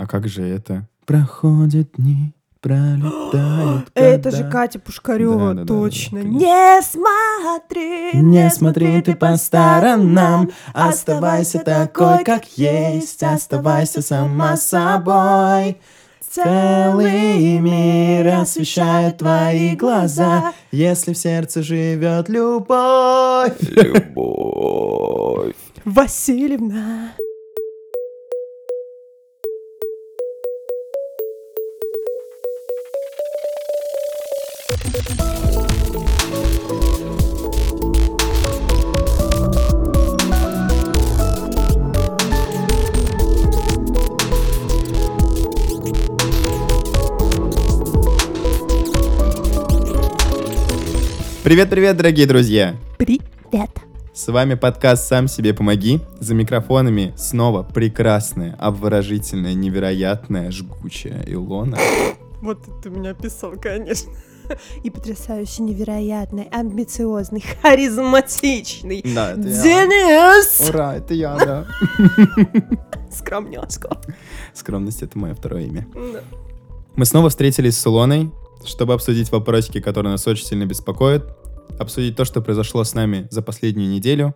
А как же это? Проходят дни, пролетают Это же Катя Пушкарева, Да-да-да-да-да, точно. конечно. Не смотри, Не смотри ты по сторонам, оставайся такой, как есть, оставайся сама собой. Целый мир освещает твои глаза, если в сердце живет любовь. Любовь. Васильевна. Привет-привет, дорогие друзья! Привет. С вами подкаст «Сам себе помоги». За микрофонами снова прекрасная, обворожительная, невероятная, жгучая Илона. Вот ты меня описал, конечно. И потрясающий, невероятный, амбициозный, харизматичный. Да, Денис! Ура, это я, да. Скромняшка. Скромность — это мое второе имя. Да. Мы снова встретились с Илоной, чтобы обсудить вопросики, которые нас очень сильно беспокоят, обсудить то, что произошло с нами за последнюю неделю,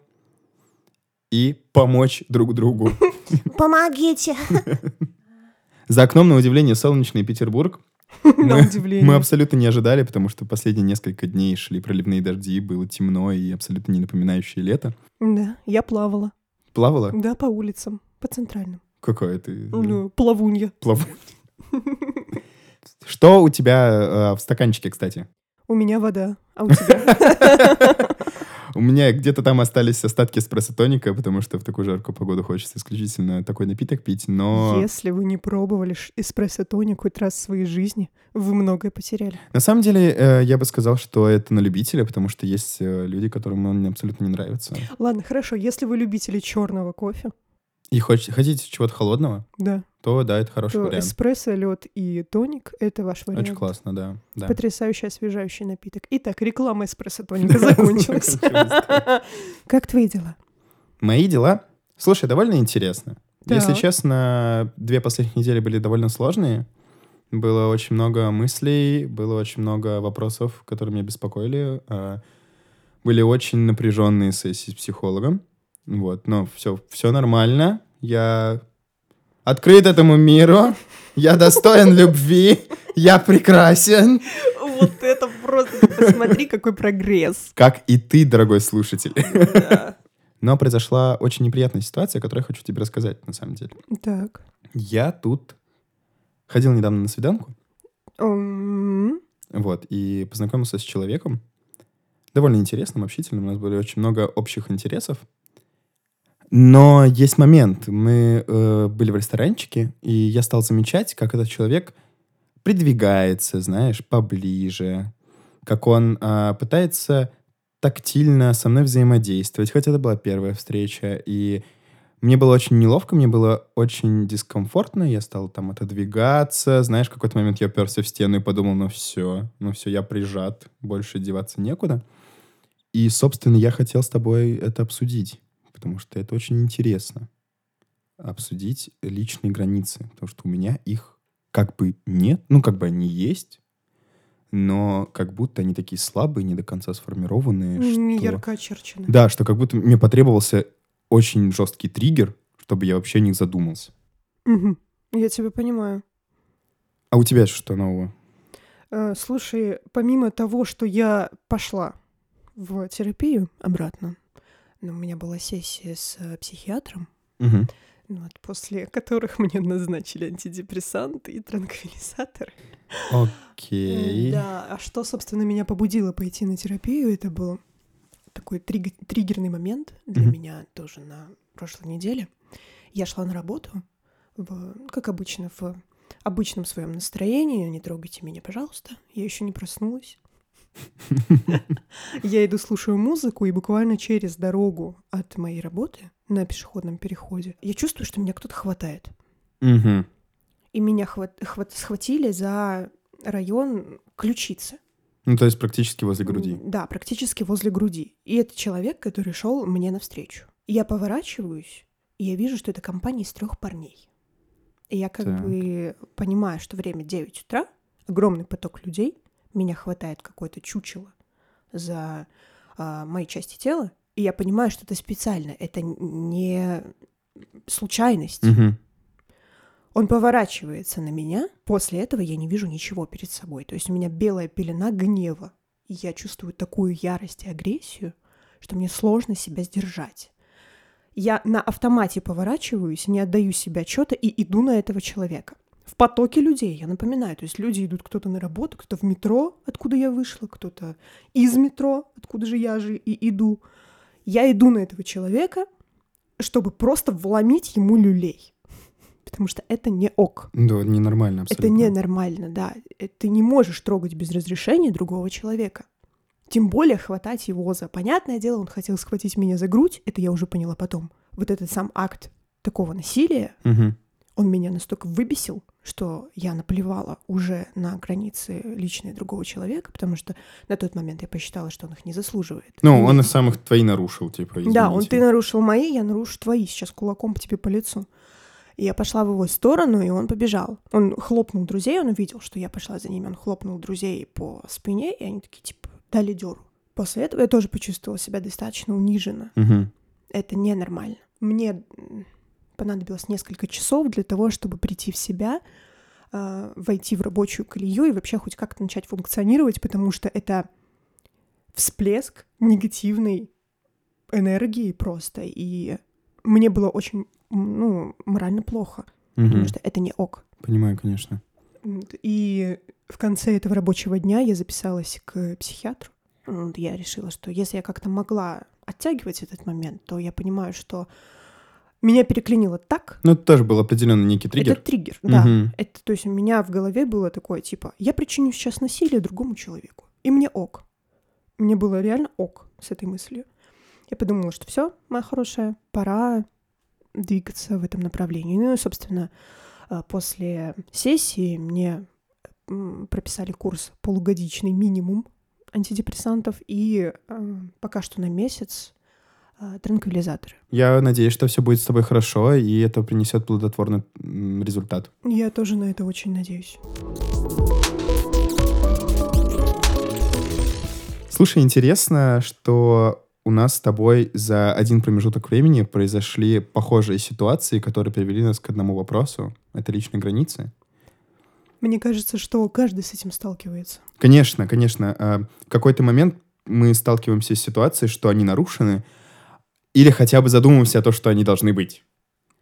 и помочь друг другу. Помогите. За окном, на удивление, солнечный Петербург. На удивление. Мы абсолютно не ожидали, потому что последние несколько дней шли проливные дожди, было темно и абсолютно не напоминающее лето. Да, я плавала. Плавала? Да, по улицам, по центральным. Какое ты Ну, плавунья. плаву. Что у тебя э, в стаканчике, кстати? У меня вода, а у тебя? У меня где-то там остались остатки эспрессо-тоника, потому что в такую жаркую погоду хочется исключительно такой напиток пить, но Если вы не пробовали эспрессо-тоник хоть раз в своей жизни, вы многое потеряли. на самом деле э, я бы сказал, что это на любителя, потому что есть э, люди, которым он абсолютно не нравится. Ладно, хорошо, если вы любители черного кофе, И хоч- хотите чего-то холодного, да, то да, это хороший то вариант. эспрессо, лед и тоник — это ваш вариант. Очень классно, да. да. Потрясающий освежающий напиток. Итак, реклама эспрессо-тоника закончилась. Как твои дела? Мои дела, слушай, довольно интересно. Если честно, две последних недели были довольно сложные. Было очень много мыслей, было очень много вопросов, которые меня беспокоили. а, Были очень напряженные сессии с психологом. Вот, но все, все нормально. Я открыт этому миру. Я достоин любви. Я прекрасен. Вот это просто, посмотри, какой прогресс. Как и ты, дорогой слушатель. Да. Но произошла очень неприятная ситуация, которую я хочу тебе рассказать, на самом деле. Так. Я тут ходил недавно на свиданку, М, вот, и познакомился с человеком, довольно интересным, общительным, у нас были очень много общих интересов. Но есть момент, мы э, были в ресторанчике, и я стал замечать, как этот человек придвигается, знаешь, поближе, как он а, пытается тактильно со мной взаимодействовать, хотя это была первая встреча, и мне было очень неловко, мне было очень дискомфортно, я стал там отодвигаться, знаешь, в какой-то момент я оперся в стену и подумал, ну все, ну все, я прижат, больше деваться некуда. И, собственно, я хотел с тобой это обсудить, потому что это очень интересно. Обсудить личные границы, потому что у меня их как бы нет, ну как бы они есть, но как будто они такие слабые, не до конца сформированные. Не что- ярко очерчено. да, что как будто мне потребовался очень жесткий триггер, чтобы я вообще о них задумался. Мгм. Я тебя понимаю. А у тебя что нового? Э, Слушай, помимо того, что я пошла в терапию обратно, но у меня была сессия с э, психиатром, Мгм. вот, после которых мне назначили антидепрессанты и транквилизаторы. Окей. Да, а что, собственно, меня побудило пойти на терапию, это был такой триг- триггерный момент для Мгм. меня тоже на прошлой неделе. Я шла на работу, в, как обычно, в обычном своем настроении. Не трогайте меня, пожалуйста. Я еще не проснулась. Я иду, слушаю музыку, и буквально через дорогу от моей работы на пешеходном переходе я чувствую, что меня кто-то хватает. Мгм. И меня хват- хват- схватили за район ключицы. Ну, то есть практически возле груди. Да, практически возле груди. И это человек, который шел мне навстречу. Я поворачиваюсь, и я вижу, что это компания из трех парней. И я как Так. бы понимаю, что время 9 утра, огромный поток людей, меня хватает какое-то чучело за а, мои части тела, и я понимаю, что это специально, это не случайность. Он поворачивается на меня, после этого я не вижу ничего перед собой. То есть у меня белая пелена гнева, и я чувствую такую ярость и агрессию, что мне сложно себя сдержать. Я на автомате поворачиваюсь, не отдаю себе отчета и иду на этого человека. В потоке людей, я напоминаю. То есть люди идут кто-то на работу, кто-то в метро, откуда я вышла, кто-то из метро, откуда же я же и иду. Я иду на этого человека, чтобы просто вломить ему люлей. Потому что это не ок. Да, ненормально Это абсолютно. ненормально, да. Э, Ты не можешь трогать без разрешения другого человека. Тем более хватать его за... Понятное дело, он хотел схватить меня за грудь, это я уже поняла потом. Вот этот сам акт такого насилия, Мгм. Он меня настолько выбесил, что я наплевала уже на границы личные другого человека, потому что на тот момент я посчитала, что он их не заслуживает. Ну, И- он из самых твои нарушил, типа, да, он извините. ты нарушил мои, я нарушу твои. Сейчас кулаком по тебе по лицу. И я пошла в его сторону, и он побежал. Он хлопнул друзей, он увидел, что я пошла за ними. Он хлопнул друзей по спине, и они такие, типа, дали дёру. После этого я тоже почувствовала себя достаточно униженно. Мгм. Это ненормально. Мне понадобилось несколько часов для того, чтобы прийти в себя, а, войти в рабочую колею и вообще хоть как-то начать функционировать, потому что это всплеск негативной энергии просто. И мне было очень, ну, морально плохо, Мгм. потому что это не ок. Понимаю, конечно. И в конце этого рабочего дня я записалась к психиатру. Я решила, что если я как-то могла оттягивать этот момент, то я понимаю, что меня переклинило так. Ну, это тоже был определенно некий триггер. Это триггер, да. Мгм. Это, то есть у меня в голове было такое, типа, я причиню сейчас насилие другому человеку, и мне ок. Мне было реально ок с этой мыслью. Я подумала, что все, моя хорошая, пора двигаться в этом направлении. Ну и, собственно, а, после сессии мне прописали курс полугодичный минимум антидепрессантов и а, пока что на месяц транквилизаторы. Я надеюсь, что все будет с тобой хорошо, и это принесет плодотворный результат. Я тоже на это очень надеюсь. Слушай, интересно, что у нас с тобой за один промежуток времени произошли похожие ситуации, которые привели нас к одному вопросу. Это личные границы. Мне кажется, что каждый с этим сталкивается. Конечно, конечно. а, В какой-то момент мы сталкиваемся с ситуацией, что они нарушены, или хотя бы задумываемся о том, что они должны быть.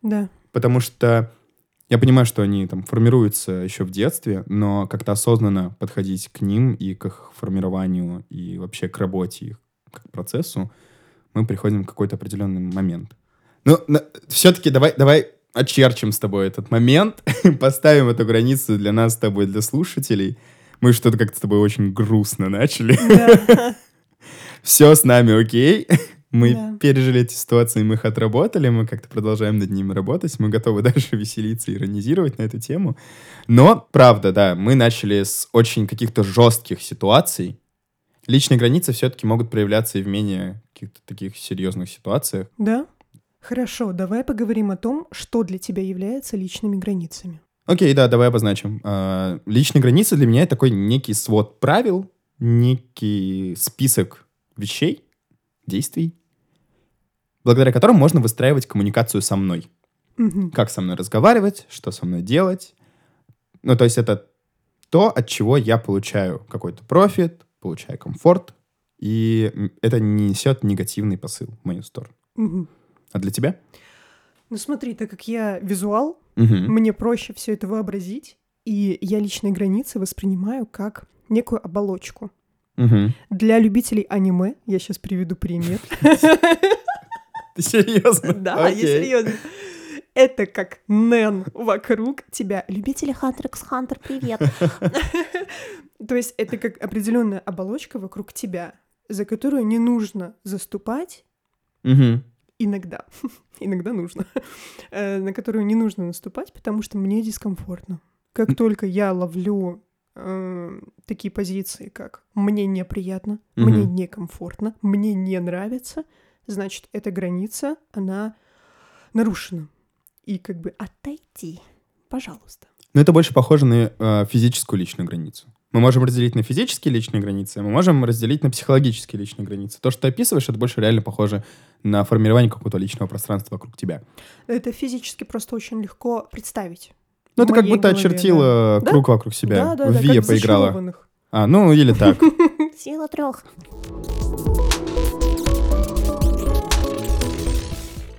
Да. Потому что я понимаю, что они там формируются еще в детстве, но как-то осознанно подходить к ним и к их формированию, и вообще к работе их, как процессу, мы приходим в какой-то определенный момент. Ну, все-таки давай, давай очерчим с тобой этот момент, поставим эту границу для нас с тобой, для слушателей. Мы что-то как-то с тобой очень грустно начали. Да. Все с нами окей. Мы Да. пережили эти ситуации, мы их отработали, мы как-то продолжаем над ними работать, мы готовы дальше веселиться и иронизировать на эту тему. Но, правда, да, мы начали с очень каких-то жестких ситуаций. Личные границы все-таки могут проявляться и в менее каких-то таких серьезных ситуациях. Да? Хорошо, давай поговорим о том, что для тебя является личными границами. Окей, да, давай обозначим. А, Личные границы для меня это такой некий свод правил, некий список вещей, действий, благодаря которым можно выстраивать коммуникацию со мной. Мгм. Как со мной разговаривать, что со мной делать. Ну, то есть это то, от чего я получаю какой-то профит, получаю комфорт, и это не несет негативный посыл в мою сторону. Мгм. А для тебя? Ну смотри, так как я визуал, Мгм. мне проще все это вообразить, и я личные границы воспринимаю как некую оболочку. Мгм. Для любителей аниме, я сейчас приведу пример. Ты серьезно? Да, я серьезно. Это как Нэн вокруг тебя. Любители Хантер x Хантер, привет. То есть это как определенная оболочка вокруг тебя, за которую не нужно заступать иногда. Иногда нужно. Э, На которую не нужно наступать, потому что мне дискомфортно. Как только я ловлю э, такие позиции, как мне неприятно, мне Мгм. некомфортно, мне не нравится, значит, эта граница, она нарушена. И как бы отойти пожалуйста. Но это больше похоже на э, физическую личную границу. Мы можем разделить на физические личные границы, а мы можем разделить на психологические личные границы. То, что ты описываешь, это больше реально похоже на формирование какого-то личного пространства вокруг тебя. Это физически просто очень легко представить. Ну, ты как будто голове, очертила да. круг вокруг себя. Да, да, в да, Вия поиграла. А, ну или так. Сила трех.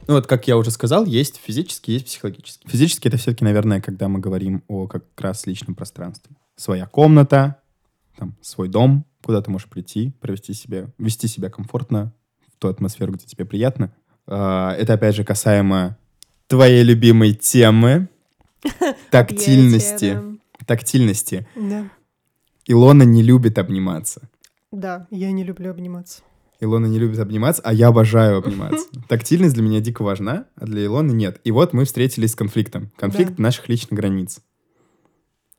Ну вот, как я уже сказал, есть физический, есть психологический. Физический — это все-таки, наверное, когда мы говорим о как раз личном пространстве. Своя комната, там, свой дом, куда ты можешь прийти, провести себя, вести себя комфортно, в ту атмосферу, где тебе приятно. А, Это, опять же, касаемо твоей любимой темы — тактильности. Тактильности. Да. Илона не любит обниматься. Да, я не люблю обниматься. Илона не любит обниматься, а я обожаю обниматься. Тактильность для меня дико важна, а для Илоны нет. И вот мы встретились с конфликтом. Конфликт Да. наших личных границ.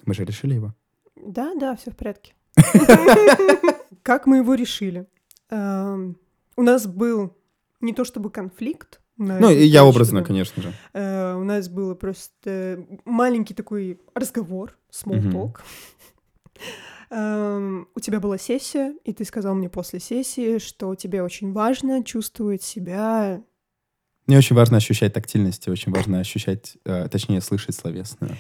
Мы же решили его. Да, да, все в порядке. Как мы его решили? Эм, У нас был не то чтобы конфликт. на Ну, и я образно, конечно же. Э, У нас было просто маленький такой разговор, small talk. Эм, У тебя была сессия, и ты сказал мне после сессии, что тебе очень важно чувствовать себя Мне очень важно ощущать тактильность, и очень важно ощущать, э, точнее, слышать словесное.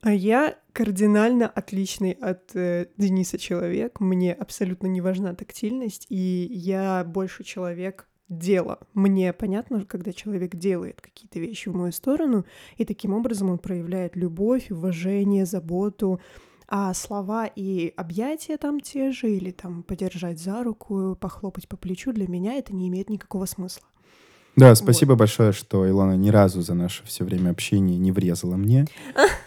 А я кардинально отличный от э, Дениса человек. Мне абсолютно не важна тактильность, и я больше человек дела. Мне понятно, когда человек делает какие-то вещи в мою сторону, и таким образом он проявляет любовь, уважение, заботу. А слова и объятия там те же, или там подержать за руку, похлопать по плечу, для меня это не имеет никакого смысла. Да, спасибо большое, что Илона ни разу за наше все время общения не врезала мне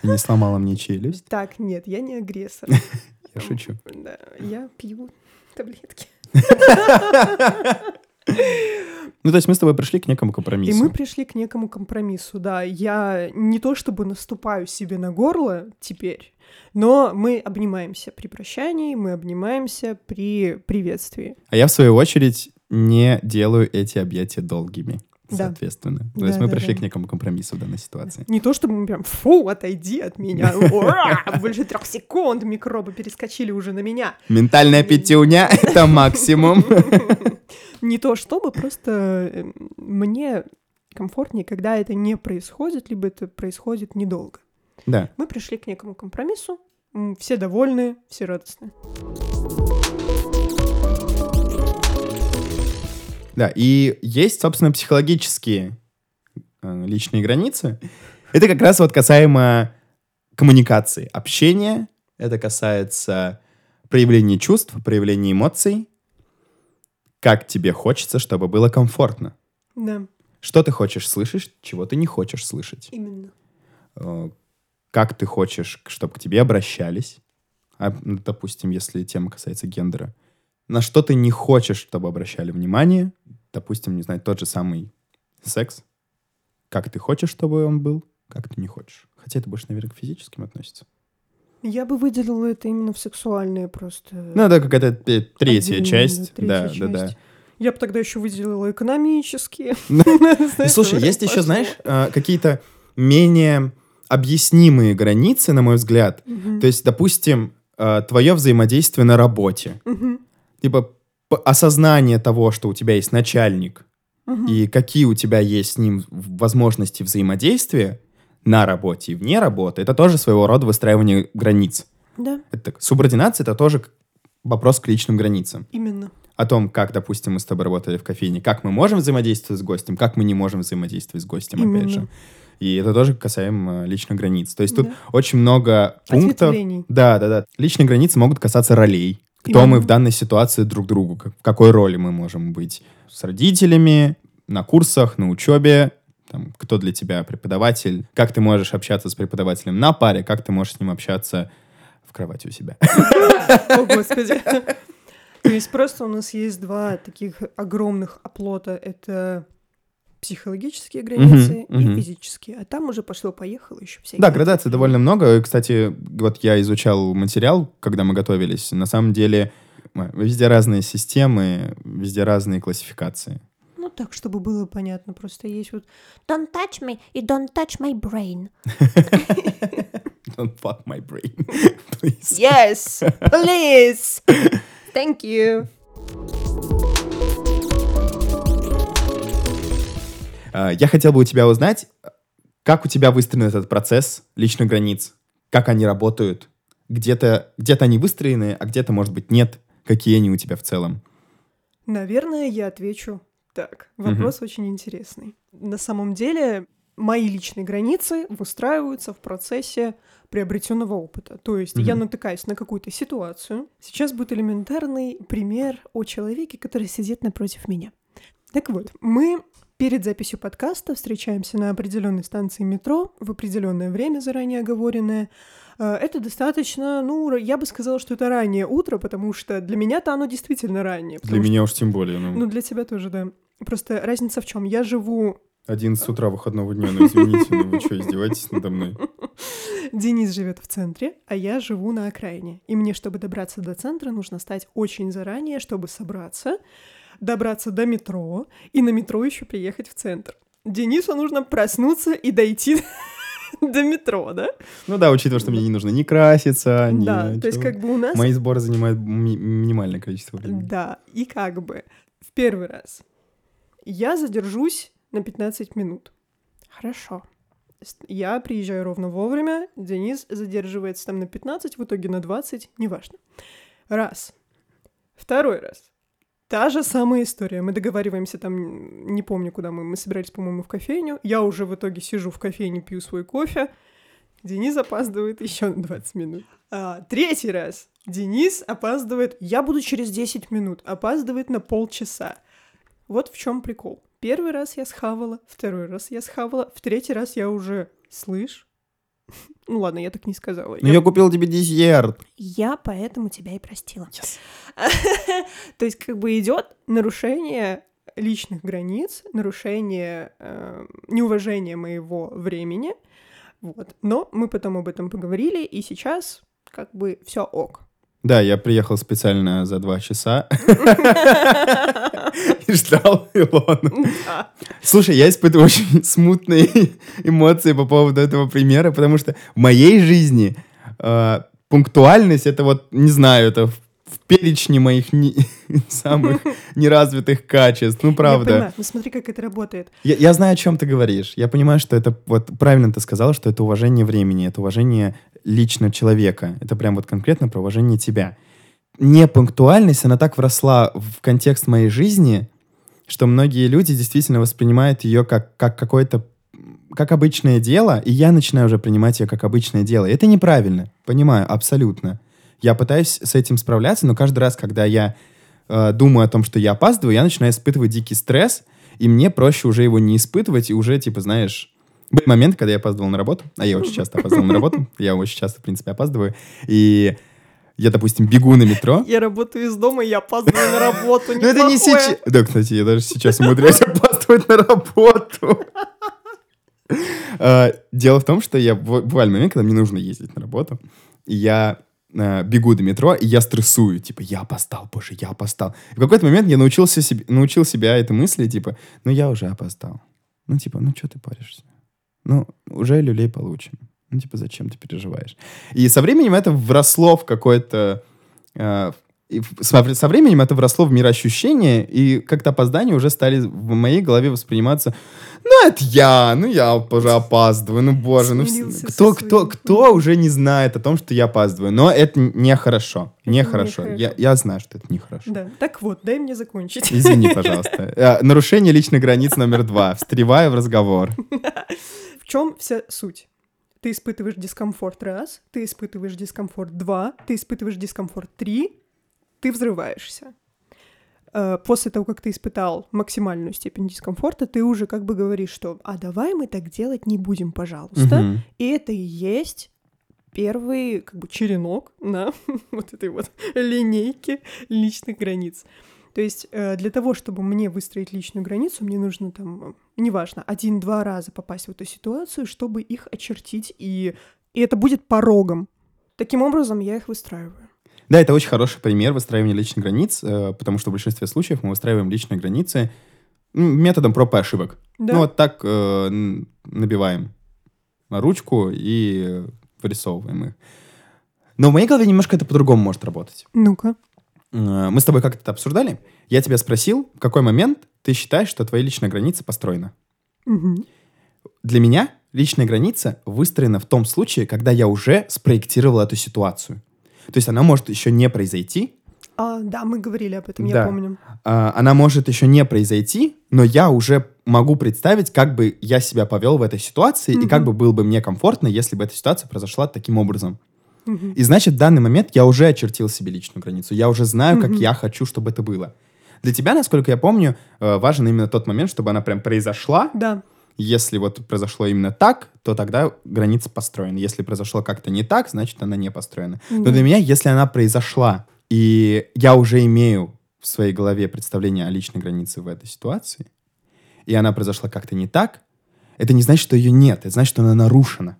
и не сломала мне челюсть. Так, нет, я не агрессор. Я шучу. Да, я пью таблетки. Ну, то есть мы с тобой пришли к некому И компромиссу. мы пришли к некому компромиссу, да. Я не то чтобы наступаю себе на горло теперь, но мы обнимаемся при прощании, мы обнимаемся при приветствии. А я, в свою очередь, не делаю эти объятия долгими. Да. Соответственно. То Да, есть мы да, пришли да. к некому компромиссу в данной ситуации. Не то чтобы мы прям, фу, отойди от меня, больше трех секунд микробы перескочили уже на меня. Ментальная пятюня — это максимум. Не то чтобы, просто э, мне комфортнее, когда это не происходит, либо это происходит недолго. Да. Мы пришли к некому компромиссу, все довольны, все радостны. Да, и есть, собственно, психологические э, личные границы. Это как раз вот касаемо коммуникации, общения. Это касается проявления чувств, проявления эмоций. Как тебе хочется, чтобы было комфортно. Да, Что ты хочешь слышать, чего ты не хочешь слышать. именно. Как ты хочешь, чтобы к тебе обращались. А, допустим, если тема касается гендера. На что ты не хочешь, чтобы обращали внимание. Допустим, не знаю, тот же самый секс. Как ты хочешь, чтобы он был, как ты не хочешь. Хотя это больше, наверное, к физическим относится. Я бы выделила это именно в сексуальные просто. Ну, это какая-то третья отдельные, часть. третья да, часть. да, да. Я бы тогда еще выделила экономические. Ну, Слушай, есть еще, знаешь, э, какие-то менее объяснимые границы, на мой взгляд. Мгм. То есть, допустим, твое взаимодействие на работе. Мгм. Типа осознание того, что у тебя есть начальник, Мгм. и какие у тебя есть с ним возможности взаимодействия на работе и вне работы, это тоже своего рода выстраивание границ. Да, Это, субординация — это тоже вопрос к личным границам. именно. О том, как, допустим, мы с тобой работали в кофейне, как мы можем взаимодействовать с гостем, как мы не можем взаимодействовать с гостем, опять Именно. же. И это тоже касаемо личных границ. То есть тут Да. очень много пунктов. Да, да, да. Личные границы могут касаться ролей. Кто Именно. мы в данной ситуации друг другу, в какой роли мы можем быть с родителями, на курсах, на учебе, там, кто для тебя преподаватель, как ты можешь общаться с преподавателем на паре, как ты можешь с ним общаться в кровати у себя. О, Господи. То есть просто у нас есть два таких огромных оплота. Это психологические границы Мгм, и физические. А там уже пошло-поехало еще всякие. Да, градаций довольно много. И, Кстати, вот я изучал материал, когда мы готовились. На самом деле везде разные системы, везде разные классификации. Ну так, чтобы было понятно. Просто есть вот don't touch me и don't touch my brain. Don't fuck my brain, please. Yes, please. Thank you. Я хотел бы у тебя узнать, как у тебя выстроен этот процесс личных границ, как они работают, где-то где они выстроены, а где-то, может быть, нет, какие они у тебя в целом. Наверное, я отвечу так. Вопрос очень интересный. На самом деле, мои личные границы выстраиваются в процессе приобретенного опыта. То есть я Мгм. натыкаюсь на какую-то ситуацию. Сейчас будет элементарный пример о человеке, который сидит напротив меня. Так вот, мы перед записью подкаста встречаемся на определенной станции метро в определенное время, заранее оговоренное. Э, Это достаточно, ну, я бы сказала, что это раннее утро, потому что для меня-то оно действительно раннее. Для что- меня уж тем более. Ну, Ну, для тебя тоже, да. Просто разница в чем? Я живу 11 утра выходного дня, ну извините, ну вы что, издеваетесь надо мной? Денис живет в центре, а я живу на окраине. И мне, чтобы добраться до центра, нужно стать очень заранее, чтобы собраться, добраться до метро и на метро еще приехать в центр. Денису нужно проснуться и дойти до метро, да? Ну да, учитывая, что мне не нужно ни краситься, ни... Да, то есть как бы у нас... Мои сборы занимают ми- минимальное количество времени. Да, и как бы в первый раз я задержусь на 15 минут. Хорошо. Я приезжаю ровно вовремя, Денис задерживается там на 15, в итоге на 20, неважно. Раз. Второй раз. Та же самая история. Мы договариваемся там, не помню, куда мы, мы собирались, по-моему, в кофейню. Я уже в итоге сижу в кофейне, пью свой кофе. Денис опаздывает еще на 20 минут. А, третий раз. Денис опаздывает, я буду через 10 минут, опаздывает на полчаса. Вот в чем прикол. Первый раз я схавала, второй раз я схавала, в третий раз я уже, слышь? Ну ладно, я так не сказала. Ну я купил тебе десерт. Я поэтому тебя и простила. То есть как бы идет нарушение личных границ, нарушение э, неуважения моего времени. Вот. Но мы потом об этом поговорили, и сейчас как бы все ок. Да, я приехал специально за два часа ждал Илону. Да. Слушай, я испытываю очень смутные эмоции по поводу этого примера, потому что в моей жизни э, пунктуальность это вот, не знаю, это в, перечне моих не- самых неразвитых качеств. Ну, Я правда. понимаю, ну смотри, как это работает. Я, я знаю, о чем ты говоришь. Я понимаю, что это вот правильно ты сказала, что это уважение времени, это уважение лично человека. Это прям вот конкретно про уважение тебя. Непунктуальность, она так вросла в контекст моей жизни, что многие люди действительно воспринимают ее как, как какое-то как обычное дело, и я начинаю уже принимать ее как обычное дело. И это неправильно, понимаю, абсолютно. Я пытаюсь с этим справляться, но каждый раз, когда я э, думаю о том, что я опаздываю, я начинаю испытывать дикий стресс, и мне проще уже его не испытывать, и уже, типа, знаешь... Были моменты, когда я опаздывал на работу, а я очень часто опаздывал на работу, я очень часто, в принципе, опаздываю, и я, допустим, бегу на метро, Я работаю из дома, я опаздываю на работу. но это не сейчас. Да, кстати, я даже сейчас умудряюсь опаздывать на работу. А, Дело в том, что я бывали моменты, когда мне нужно ездить на работу, и я а, бегу до метро, и я стрессую, типа, я опоздал, боже, я опоздал. И в какой-то момент я научился себе, научил себя этой мысли, типа, ну я уже опоздал. Ну, типа, ну что ты паришься? Ну, уже люлей получим. Ну, типа, зачем ты переживаешь? И со временем это вросло в какой-то... э, со, со временем это вросло в мироощущение, и как-то опоздания уже стали в моей голове восприниматься, ну, это я, ну, я уже опаздываю, ну, боже, ну, кто, кто, кто уже не знает о том, что я опаздываю, но это нехорошо, нехорошо, нехорошо. я, я знаю, что это нехорошо. Да, так вот, дай мне закончить. Извини, пожалуйста. Э, Нарушение личных границ номер два. Встреваю в разговор. В чем вся суть? Ты испытываешь дискомфорт раз, ты испытываешь дискомфорт два, ты испытываешь дискомфорт три, ты взрываешься. Э, После того, как ты испытал максимальную степень дискомфорта, ты уже как бы говоришь, что «а давай мы так делать не будем, пожалуйста». Мгм. И это и есть первый как бы черенок на вот этой вот линейке личных границ. То есть э, для того, чтобы мне выстроить личную границу, мне нужно там, э, неважно, один-два раза попасть в эту ситуацию, чтобы их очертить, и, и это будет порогом. Таким образом, я их выстраиваю. Да, это очень хороший пример выстраивания личных границ, э, потому что в большинстве случаев мы выстраиваем личные границы м, методом проб и ошибок. Да. Ну, вот так э, набиваем на ручку и вырисовываем их. Но в моей голове немножко это по-другому может работать. Ну-ка. Э, Мы с тобой как-то это обсуждали. Я тебя спросил, в какой момент ты считаешь, что твоя личная граница построена? Мгм. Для меня личная граница выстроена в том случае, когда я уже спроектировал эту ситуацию. То есть она может еще не произойти, А, да, мы говорили об этом, Да. я помню. а, она может еще не произойти, но я уже могу представить, как бы я себя повел в этой ситуации и как бы было бы мне комфортно, если бы эта ситуация произошла таким образом. И значит, в данный момент я уже очертил себе личную границу. Я уже знаю, как я хочу, чтобы это было. Для тебя, насколько я помню, э, важен именно тот момент, чтобы она прям произошла. Да. Если вот произошло именно так, то тогда граница построена. Если произошло как-то не так, значит, она не построена. Но Да. для меня, если она произошла, и я уже имею в своей голове представление о личной границе в этой ситуации, и она произошла как-то не так, это не значит, что ее нет. Это значит, что она нарушена.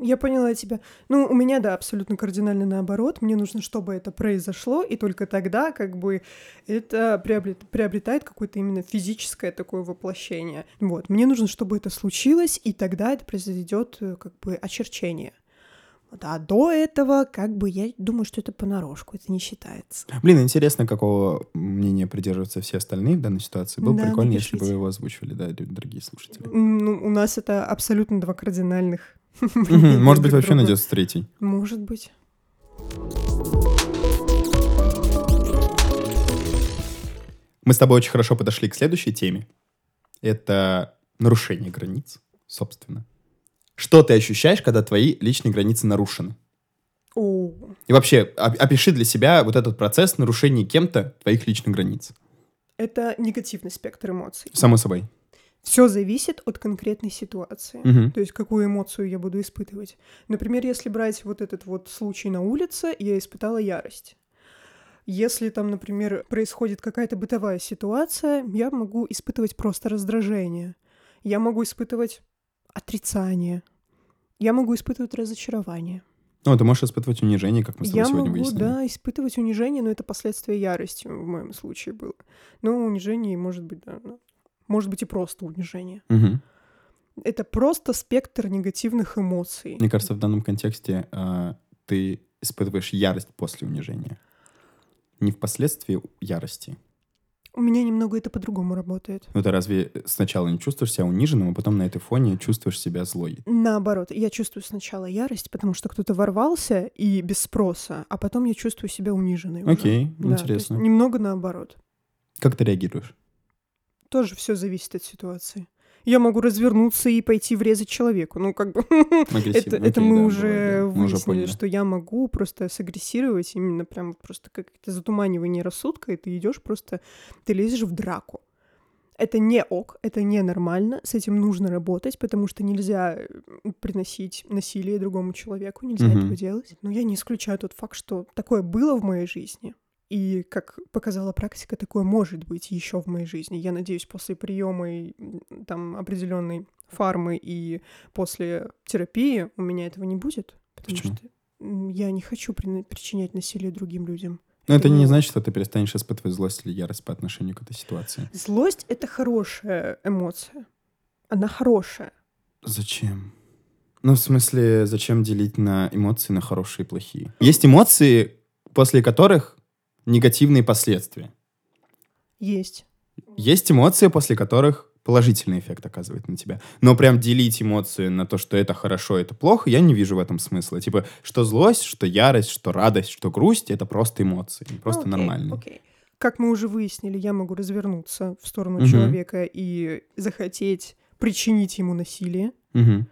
Я поняла тебя. Ну, у меня, да, абсолютно кардинально наоборот. Мне нужно, чтобы это произошло, и только тогда, как бы, это приобрет- приобретает какое-то именно физическое такое воплощение. Вот. Мне нужно, чтобы это случилось, и тогда это произойдет, э, как бы, очерчение. А до этого, как бы, я думаю, что это понарошку, это не считается. Блин, интересно, какого мнения придерживаются все остальные в данной ситуации. Было бы Да, прикольно, если бы напишите. вы его озвучивали, да, дорогие слушатели. Ну, у нас это абсолютно два кардинальных. Может быть, вообще найдется третий. Может быть. Мы с тобой очень хорошо подошли к следующей теме. Это нарушение границ, собственно. Что ты ощущаешь, когда твои личные границы нарушены? О, И вообще, оп- опиши для себя вот этот процесс нарушения кем-то твоих личных границ. это негативный спектр эмоций. Само собой. Все зависит от конкретной ситуации. Мгм. То есть какую эмоцию я буду испытывать. Например, если брать вот этот вот случай на улице, я испытала ярость. Если там, например, происходит какая-то бытовая ситуация, я могу испытывать просто раздражение. Я могу испытывать отрицание. Я могу испытывать разочарование. Ну, ты можешь испытывать унижение, как мы с тобой Я сегодня могу, выяснили. да, испытывать унижение, но это последствия ярости в моем случае было. Но унижение может быть, да, может быть и просто унижение. Мгм. Это просто спектр негативных эмоций. Мне кажется, в данном контексте а, ты испытываешь ярость после унижения. Не впоследствии ярости. У меня немного это по-другому работает. Ну, ты разве сначала не чувствуешь себя униженным, а потом на этой фоне чувствуешь себя злой? Наоборот, я чувствую сначала ярость, потому что кто-то ворвался и без спроса, а потом я чувствую себя униженной. уже. Окей, Да, интересно. немного наоборот. Как ты реагируешь? Тоже все зависит от ситуации. Я могу развернуться и пойти врезать человеку. Ну, как бы... Это, это мы да, уже да. Выяснили, что я могу просто сагрессировать, именно прям просто как-то затуманивание рассудка, и ты идешь просто, ты лезешь в драку. Это не ок, это не нормально, с этим нужно работать, потому что нельзя э, приносить насилие другому человеку, нельзя Мгм. этого делать. Но я не исключаю тот факт, что такое было в моей жизни. И, как показала практика, такое может быть еще в моей жизни. Я надеюсь, после приема там определенной фармы и после терапии у меня этого не будет. Потому Почему? что я не хочу при- причинять насилие другим людям. Но это это не- значит, что ты перестанешь испытывать злость или ярость по отношению к этой ситуации. Злость — это хорошая эмоция. Она хорошая. Зачем? Ну, в смысле, зачем делить на эмоции на хорошие и плохие? Есть эмоции, после которых негативные последствия. Есть. Есть эмоции, после которых положительный эффект оказывает на тебя. Но прям делить эмоции на то, что это хорошо, это плохо, я не вижу в этом смысла. Типа, что злость, что ярость, что радость, что грусть, это просто эмоции, просто Окей, нормальные. окей. Как мы уже выяснили, я могу развернуться в сторону Мгм. человека и захотеть причинить ему насилие. Мгм.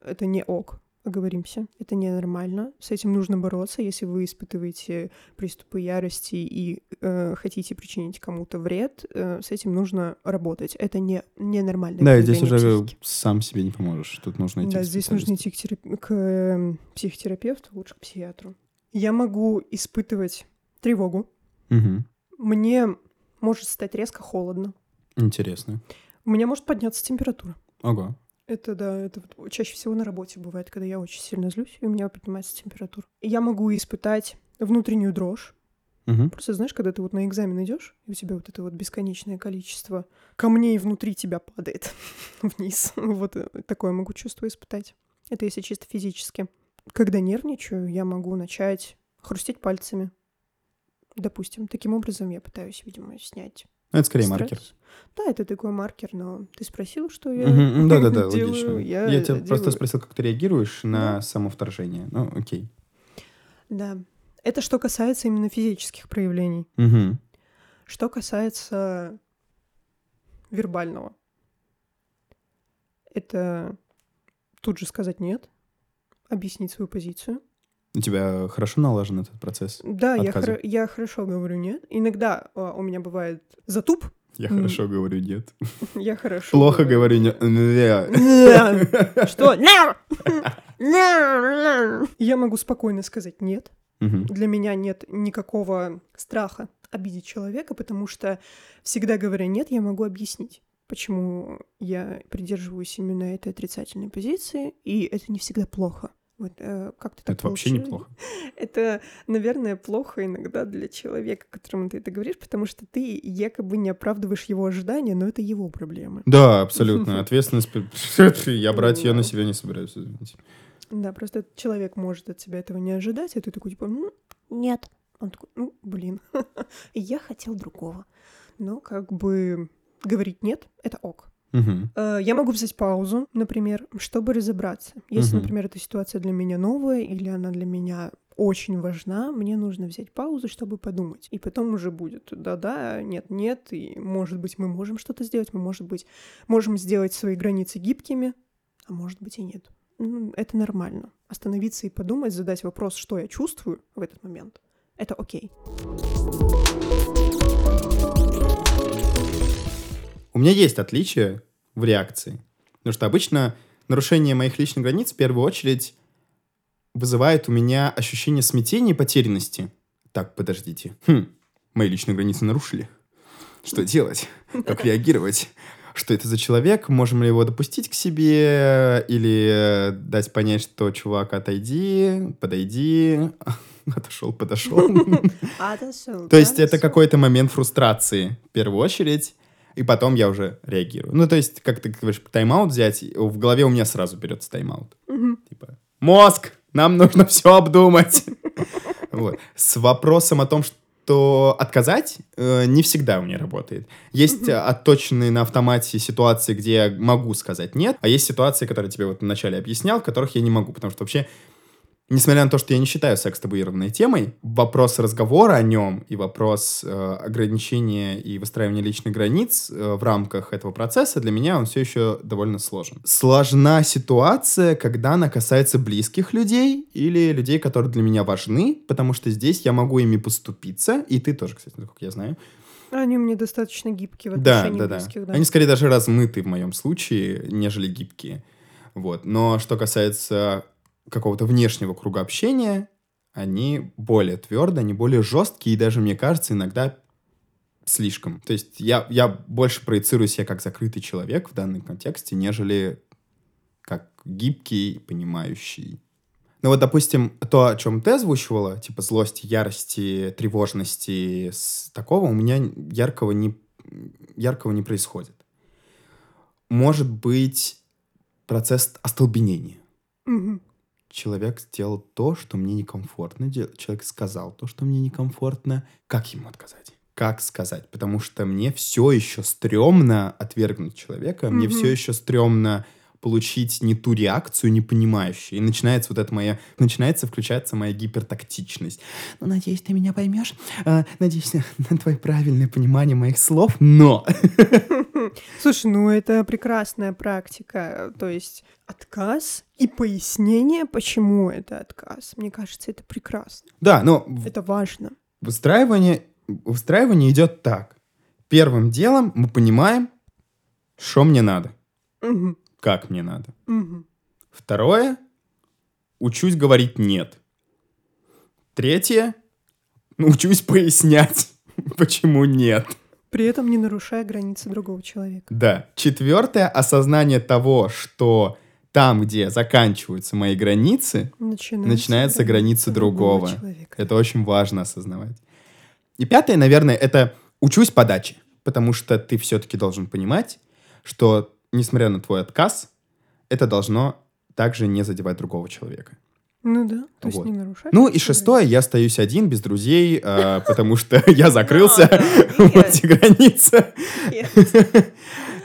Это не ок, оговоримся. Это ненормально. С этим нужно бороться. Если вы испытываете приступы ярости и э, хотите причинить кому-то вред, э, с этим нужно работать. Это не ненормально. Да, и здесь уже сам себе не поможешь. Тут нужно идти Да, к здесь нужно идти к, терап- к эм, психотерапевту, лучше к психиатру. Я могу испытывать тревогу. Мгм. Мне может стать резко холодно. Интересно. У меня может подняться температура. Ого. Это да, это вот чаще всего на работе бывает, когда я очень сильно злюсь, и у меня поднимается температура. Я могу испытать внутреннюю дрожь. Мгм. Просто знаешь, когда ты вот на экзамен идешь, и у тебя вот это вот бесконечное количество камней внутри тебя падает вниз. Вот э, такое могу чувство испытать. Это если чисто физически. Когда нервничаю, я могу начать хрустеть пальцами. Допустим, таким образом я пытаюсь, видимо, снять Ну, это скорее стресс. маркер. Да, это такой маркер, но ты спросил, что я Мгм, Да-да-да, делаю, логично. я Я тебя делаю. просто спросил, как ты реагируешь на Да. само вторжение. Ну, окей. Да. Это что касается именно физических проявлений. Мгм. Что касается вербального. Это тут же сказать нет, объяснить свою позицию. У тебя хорошо налажен этот процесс? Да, я, хоро- я хорошо говорю нет. Иногда а, у меня бывает затуп. Я М. хорошо говорю нет. Я хорошо Плохо говорю нет. Что? Я могу спокойно сказать нет. Мгм. Для меня нет никакого страха обидеть человека, потому что всегда говоря нет, я могу объяснить, почему я придерживаюсь именно этой отрицательной позиции, и это не всегда плохо. Вот э, как-то так Это вообще получилось. неплохо. Это, наверное, плохо иногда для человека, которому ты это говоришь, потому что ты якобы не оправдываешь его ожидания, но это его проблемы. Да, абсолютно. Ответственность... Я брать ее на себя не собираюсь, извините. Да, просто человек может от тебя этого не ожидать, а ты такой, типа, «Ну, нет. Он такой, ну, блин, я хотел другого. Но как бы говорить нет — это ок. Э, Я могу взять паузу, например, чтобы разобраться. Если, например, эта ситуация для меня новая или она для меня очень важна, мне нужно взять паузу, чтобы подумать. И потом уже будет да-да, нет-нет, и, может быть, мы можем что-то сделать, мы, может быть, можем сделать свои границы гибкими, а может быть и нет. Ну, Это нормально. Остановиться и подумать, задать вопрос, что я чувствую в этот момент. Это окей. У меня есть отличие в реакции. Потому что обычно нарушение моих личных границ в первую очередь вызывает у меня ощущение смятения и потерянности. Так, подождите. Хм, мои личные границы нарушили. Что делать? Как реагировать? Что это за человек? Можем ли его допустить к себе? Или дать понять, что, чувак, отойди, подойди. Отошел, подошел. То есть это какой-то момент фрустрации в первую очередь, и потом я уже реагирую. Ну, то есть, как ты говоришь, тайм-аут взять, в голове у меня сразу берется тайм-аут. Мгм. Типа, мозг, нам нужно все обдумать. Вот. С вопросом о том, что отказать, э, не всегда у меня работает. Есть э, отточенные на автомате ситуации, где я могу сказать нет, а есть ситуации, которые я тебе вот вначале объяснял, которых я не могу, потому что вообще Несмотря на то, что я не считаю секс табуированной темой, вопрос разговора о нем и вопрос э, ограничения и выстраивания личных границ э, в рамках этого процесса для меня он все еще довольно сложен. Сложна ситуация, когда она касается близких людей или людей, которые для меня важны, потому что здесь я могу ими поступиться, и ты тоже, кстати, насколько я знаю. Они мне достаточно гибкие в Да, отношении да, да. близких, да. Они скорее даже размыты в моем случае, нежели гибкие. Вот. Но что касается какого-то внешнего круга общения, они более твердые, они более жесткие, и даже, мне кажется, иногда слишком. То есть я, я больше проецирую себя как закрытый человек в данном контексте, нежели как гибкий, понимающий. Ну вот, допустим, то, о чем ты озвучивала, типа злости, ярости, тревожности, с такого у меня яркого не, яркого не происходит. Может быть процесс остолбенения. Мгм. Человек сделал то, что мне некомфортно. Человек сказал то, что мне некомфортно. Как ему отказать? Как сказать? Потому что мне все еще стрёмно отвергнуть человека, мне Мгм. все еще стрёмно получить не ту реакцию, не понимающую. И начинается вот это моя... Начинается включаться моя гипертактичность. Ну, надеюсь, ты меня поймешь. А, надеюсь на, твое правильное понимание моих слов. Но... Слушай, ну это прекрасная практика. То есть отказ и пояснение, почему это отказ. Мне кажется, это прекрасно. Да, но Это важно. выстраивание, выстраивание идет так. Первым делом мы понимаем, что мне надо, Мгм. Как мне надо. Мгм. Второе, учусь говорить нет. Третье, учусь пояснять, почему нет. При этом не нарушая границы другого человека. Да. Четвертое, осознание того, что там, где заканчиваются мои границы, Начинается, Начинается граница другого. человека. Это очень важно осознавать. И пятое, наверное, это учусь подаче. Потому что ты все-таки должен понимать, что, несмотря на твой отказ, это должно также не задевать другого человека. Ну да, то есть Вот. не нарушать. Ну и шестое, я остаюсь один, без друзей, э, потому что я закрылся А, в эти границы.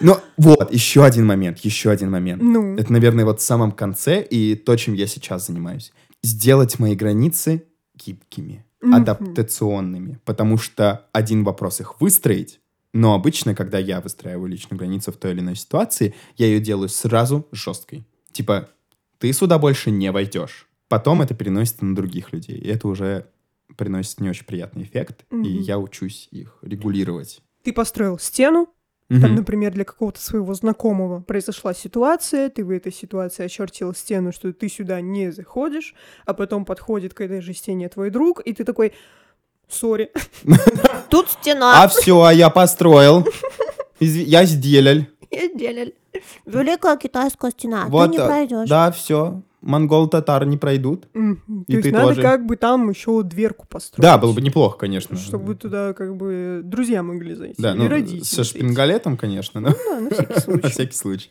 Но вот, еще один момент, еще один момент. Ну, Это, наверное, вот в самом конце и то, чем я сейчас занимаюсь. Сделать мои границы гибкими, адаптационными. Потому что один вопрос их выстроить, но обычно, когда я выстраиваю личную границу в той или иной ситуации, я ее делаю сразу жесткой. Типа, ты сюда больше не войдешь. Потом это переносится на других людей. И это уже приносит не очень приятный эффект, и Мгм. я учусь их регулировать. ты построил стену, Мгм. Там, например, для какого-то своего знакомого произошла ситуация, ты в этой ситуации очертил стену, что ты сюда не заходишь, а потом подходит к этой же стене твой друг, и ты такой, сори. Тут стена. А все, а я построил. Изв- Я сделал. Великая китайская стена, Вот, ты не а, пройдешь. Да, все. Монгол-татар не пройдут. Мгм. И То есть ты надо тоже. как бы там еще дверку построить. Да, было бы неплохо, конечно. Чтобы туда как бы друзья могли зайти. Да, или ну, родители со зайти. шпингалетом, конечно, но Да, на всякий на случай. всякий случай.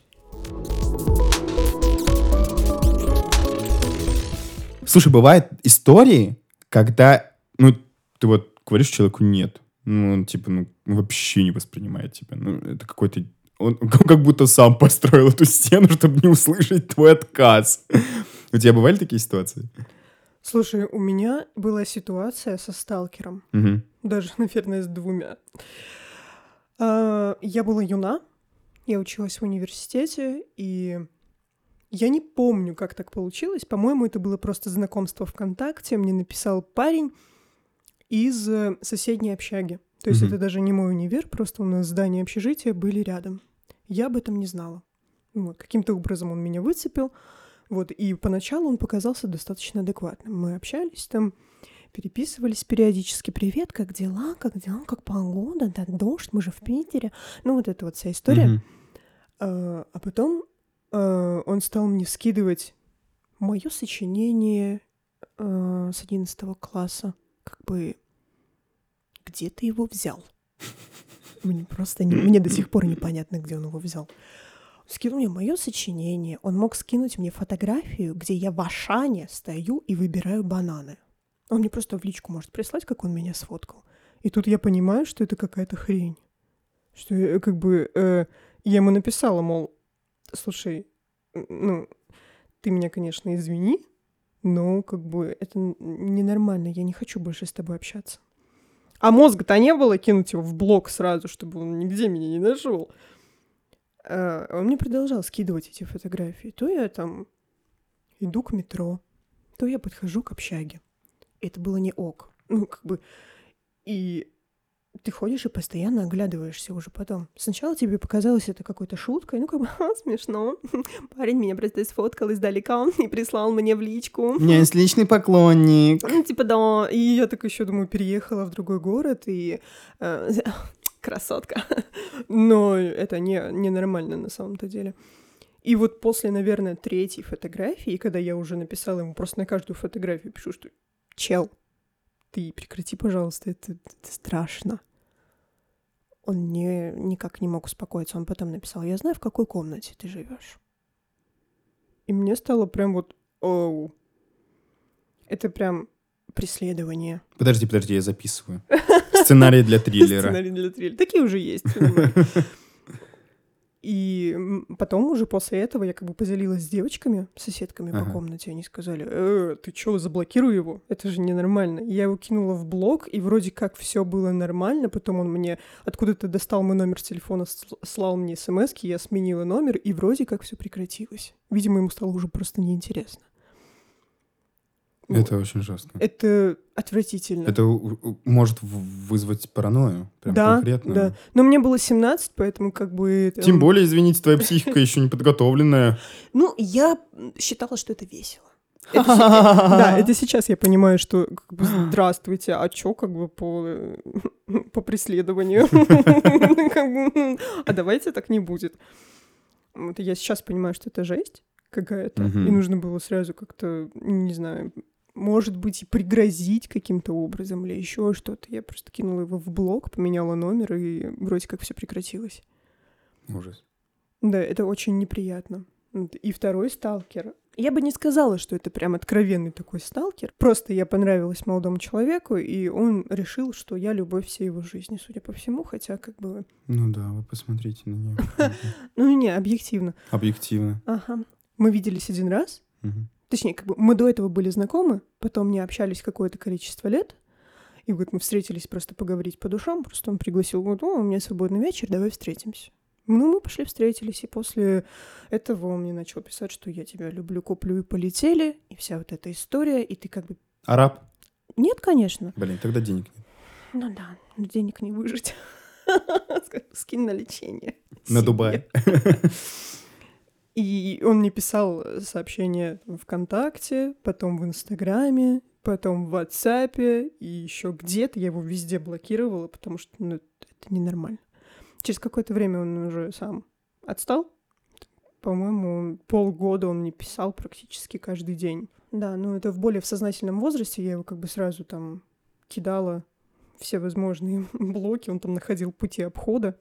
Слушай, бывают истории, когда, ну, ты вот говоришь человеку «нет», ну, он, типа, ну, вообще не воспринимает тебя. Ну, это какой-то... Он как будто сам построил эту стену, чтобы не услышать твой отказ. У тебя бывали такие ситуации? Слушай, у меня была ситуация со сталкером. Мгм. Даже, наверное, с двумя. А, Я была юна, я училась в университете, и я не помню, как так получилось. По-моему, это было просто знакомство ВКонтакте. Мне написал парень из э, соседней общаги. То есть Мгм. это даже не мой универ, просто у нас здание общежития были рядом. Я об этом не знала. Вот, каким-то образом он меня выцепил. Вот, и поначалу он показался достаточно адекватным. Мы общались там, переписывались периодически. Привет, как дела? Как дела? Как погода? Да, дождь, мы же в Питере. Ну, вот эта вот вся история. Мгм. А, а потом а, он стал мне скидывать мое сочинение а, с 11 класса. Как бы, где ты его взял? Мне просто не- мне до сих пор непонятно, где он его взял. Скинул мне мое сочинение. Он мог скинуть мне фотографию, где я в Ашане стою и выбираю бананы. Он мне просто в личку может прислать, как он меня сфоткал. И тут я понимаю, что это какая-то хрень. Что я, как бы э, я ему написала, мол, слушай, ну, ты меня, конечно, извини, но как бы это ненормально, я не хочу больше с тобой общаться. А мозга-то не было кинуть его в блок сразу, чтобы он нигде меня не нашел. А он мне продолжал скидывать эти фотографии. То я там иду к метро, то я подхожу к общаге. Это было не ок. Ну, как бы... И ты ходишь и постоянно оглядываешься уже потом. Сначала тебе показалось это какой-то шуткой, ну как бы «Ха, смешно. Парень меня просто сфоткал издалека и прислал мне в личку. У меня есть личный поклонник. Ну, типа, да. И я так еще, думаю, переехала в другой город и... э, красотка. Но это не, ненормально на самом-то деле. И вот после, наверное, третьей фотографии, когда я уже написала ему просто на каждую фотографию, пишу, что «Чел, ты прекрати, пожалуйста, это, это страшно». Он не, никак не мог успокоиться. Он потом написал, я знаю, в какой комнате ты живешь. И мне стало прям вот, оу. Это прям преследование. Подожди, подожди, я записываю. Сценарий для триллера. Сценарий для триллера. Такие уже есть. И потом уже после этого я как бы поделилась с девочками, соседками по Ага. комнате. Они сказали, э, ты чё, заблокируй его? Это же ненормально. Я его кинула в блок, и вроде как все было нормально. Потом он мне откуда-то достал мой номер телефона, сл- слал мне смс я сменила номер, и вроде как все прекратилось. Видимо, ему стало уже просто неинтересно. Вот. Это очень жестко. Это отвратительно. Это может вызвать паранойю. Прям да, конкретно. да. Но мне было 17, поэтому как бы... Тем эм, более, извините, твоя психика еще не подготовленная. Ну, я считала, что это весело. Это Да, это сейчас я понимаю, что как бы, здравствуйте, а чё как бы по, по преследованию? Как бы, А давайте так не будет. Вот я сейчас понимаю, что это жесть какая-то, и нужно было сразу как-то, не знаю, может быть, и пригрозить каким-то образом или еще что-то. Я просто кинула его в блог, поменяла номер, и вроде как все прекратилось. Ужас. Да, это очень неприятно. И второй сталкер. Я бы не сказала, что это прям откровенный такой сталкер. Просто я понравилась молодому человеку, и он решил, что я любовь всей его жизни, судя по всему, хотя как бы... Ну да, вы посмотрите на нее. Ну не, объективно. Объективно. Ага. Мы виделись один раз. Точнее, как бы мы до этого были знакомы, потом не общались какое-то количество лет. И вот мы встретились просто поговорить по душам. Просто он пригласил, вот, о, у меня свободный вечер, давай встретимся. Ну, мы пошли встретились, и после этого он мне начал писать, что я тебя люблю, куплю и полетели, и вся вот эта история, и ты как бы... Араб? Нет, конечно. Блин, тогда денег нет. Ну да, но денег не выжить. Скинь на лечение. На. Дубай. И он мне писал сообщения в ВКонтакте, потом в Инстаграме, потом в WhatsApp и еще где-то. Я его везде блокировала, потому что ну, это ненормально. Через какое-то время он уже сам отстал. По-моему, полгода он мне писал практически каждый день. Да, ну это в более в сознательном возрасте. Я его как бы сразу там кидала все возможные блоки. Он там находил пути обхода.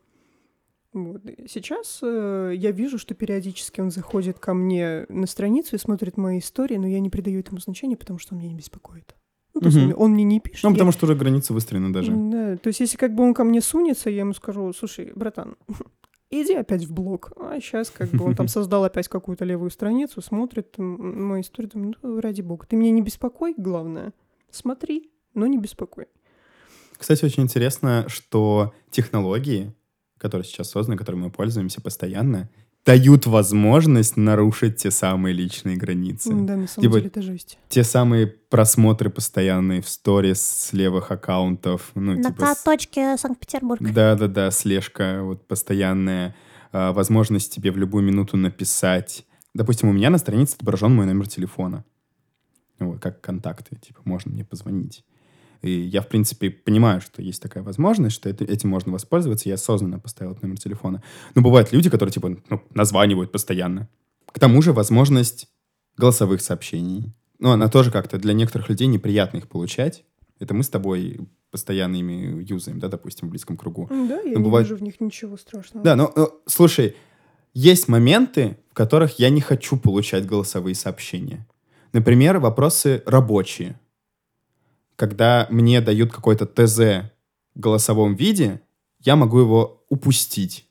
Вот. Сейчас э, я вижу, что периодически он заходит ко мне на страницу и смотрит мои истории, но я не придаю этому значения, потому что он меня не беспокоит. Ну, то есть он, он мне не пишет. Ну, я- потому что уже границы выстроены даже. Да, то есть если как бы он ко мне сунется, я ему скажу, слушай, братан, иди опять в блог. А сейчас как бы он там создал опять какую-то левую страницу, смотрит м, мои истории, думаю, ну, ради бога, ты меня не беспокой, главное. Смотри, но не беспокой. Кстати, очень интересно, что технологии, которые сейчас созданы, которыми мы пользуемся постоянно, дают возможность нарушить те самые личные границы. Да, на самом Типа- деле это жесть. Те самые просмотры постоянные в сторис с левых аккаунтов. Ну, На типа точке Санкт-Петербург. Да-да-да, слежка вот постоянная, а, возможность тебе в любую минуту написать. Допустим, у меня на странице отображен мой номер телефона. Вот, как контакты, типа, можно мне позвонить. И я, в принципе, понимаю, что есть такая возможность, что это- этим можно воспользоваться. Я осознанно поставил этот номер телефона. Но бывают люди, которые, типа, ну, названивают постоянно. К тому же возможность голосовых сообщений. Ну, она тоже как-то для некоторых людей неприятно их получать. Это мы с тобой постоянно ими юзаем, да, допустим, в близком кругу. Да, я Ну, не бывает- вижу в них ничего страшного. Да, но, но, слушай, есть моменты, в которых я не хочу получать голосовые сообщения. Например, вопросы рабочие. Когда мне дают какой-то ТЗ в голосовом виде, я могу его упустить.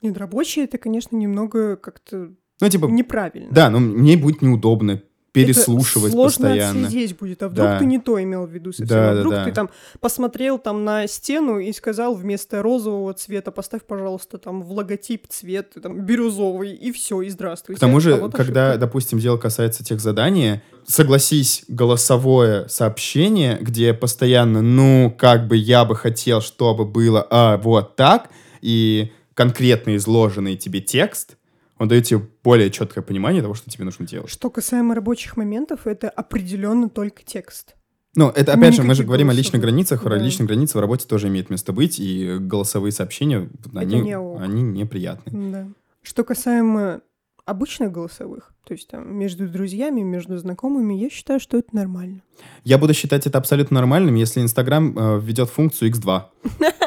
Нет, рабочие это, конечно, немного как-то Ну, типа, неправильно. да, но мне будет неудобно переслушивать это сложно постоянно. отследить будет. А вдруг Да. ты не то имел в виду совсем? Да, а да, вдруг да. ты там посмотрел там на стену и сказал вместо розового цвета поставь, пожалуйста, там в логотип цвет там бирюзовый, и все, и здравствуйте. К тому А же, вот когда, ошибка. допустим, дело касается тех задания, согласись, голосовое сообщение, где постоянно, ну, как бы я бы хотел, чтобы было, а, вот так, и конкретно изложенный тебе текст, он дает тебе более четкое понимание того, что тебе нужно делать. Что касаемо рабочих моментов, это определенно только текст. Ну, это, опять же, мы же Никаких говорим о личных голосовых, границах, да. личные границы в работе тоже имеют место быть, и голосовые сообщения, они, не ок. они неприятны. Да. Что касаемо обычных голосовых, то есть там между друзьями, между знакомыми, я считаю, что это нормально. Я буду считать это абсолютно нормальным, если Инстаграм э, введет функцию X2.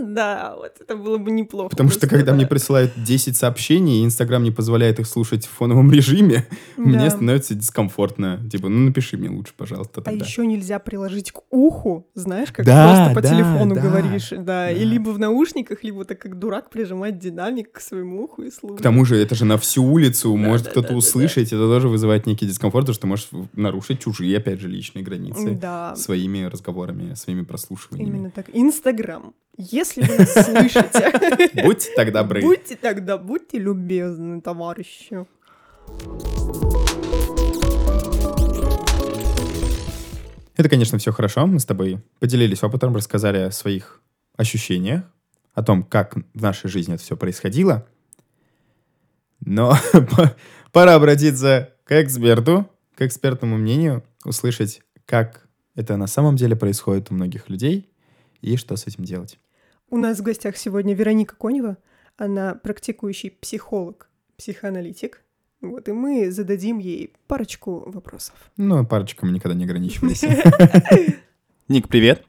Да, вот это было бы неплохо. Потому что когда мне присылают 10 сообщений, и Инстаграм не позволяет их слушать в фоновом режиме, мне становится дискомфортно. Типа, ну напиши мне лучше, пожалуйста, А тогда. еще нельзя приложить к уху, знаешь, как Да, просто по да, телефону да, говоришь, да, да. и либо в наушниках, либо так как дурак прижимать динамик к своему уху и слушать. К тому же это же на всю улицу, может да, кто-то да, да, услышать, это тоже вызывает некий дискомфорт, потому что ты можешь нарушить чужие, опять же, личные границы Да, своими разговорами, своими прослушиваниями. именно так. Инстаграм. Если вы нас слышите, Будьте так добры. будьте тогда, будьте любезны, товарищи. Это, конечно, все хорошо. Мы с тобой поделились опытом, рассказали о своих ощущениях, о том, как в нашей жизни это все происходило. Но пора обратиться к эксперту, к экспертному мнению, услышать, как это на самом деле происходит у многих людей и что с этим делать. У нас в гостях сегодня Вероника Конева. Она практикующий психолог, психоаналитик. Вот, и мы зададим ей парочку вопросов. Ну, парочка мы никогда не ограничивались. Ник, привет.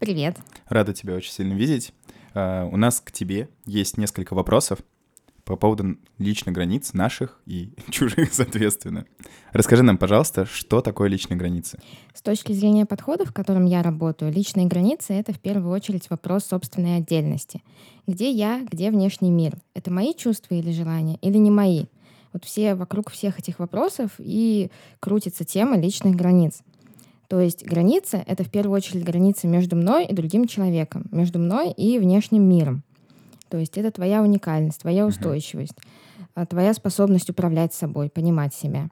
Привет. Рада тебя очень сильно видеть. А, У нас к тебе есть несколько вопросов по по поводу личных границ наших и чужих, соответственно. Расскажи нам, пожалуйста, что такое личные границы? С точки зрения подхода, в котором я работаю, личные границы — это в первую очередь вопрос собственной отдельности. Где я, где внешний мир? Это мои чувства или желания, или не мои? Вот все вокруг всех этих вопросов и крутится тема личных границ. То есть граница — это в первую очередь граница между мной и другим человеком, между мной и внешним миром. То есть это твоя уникальность, твоя устойчивость, а, твоя способность управлять собой, понимать себя.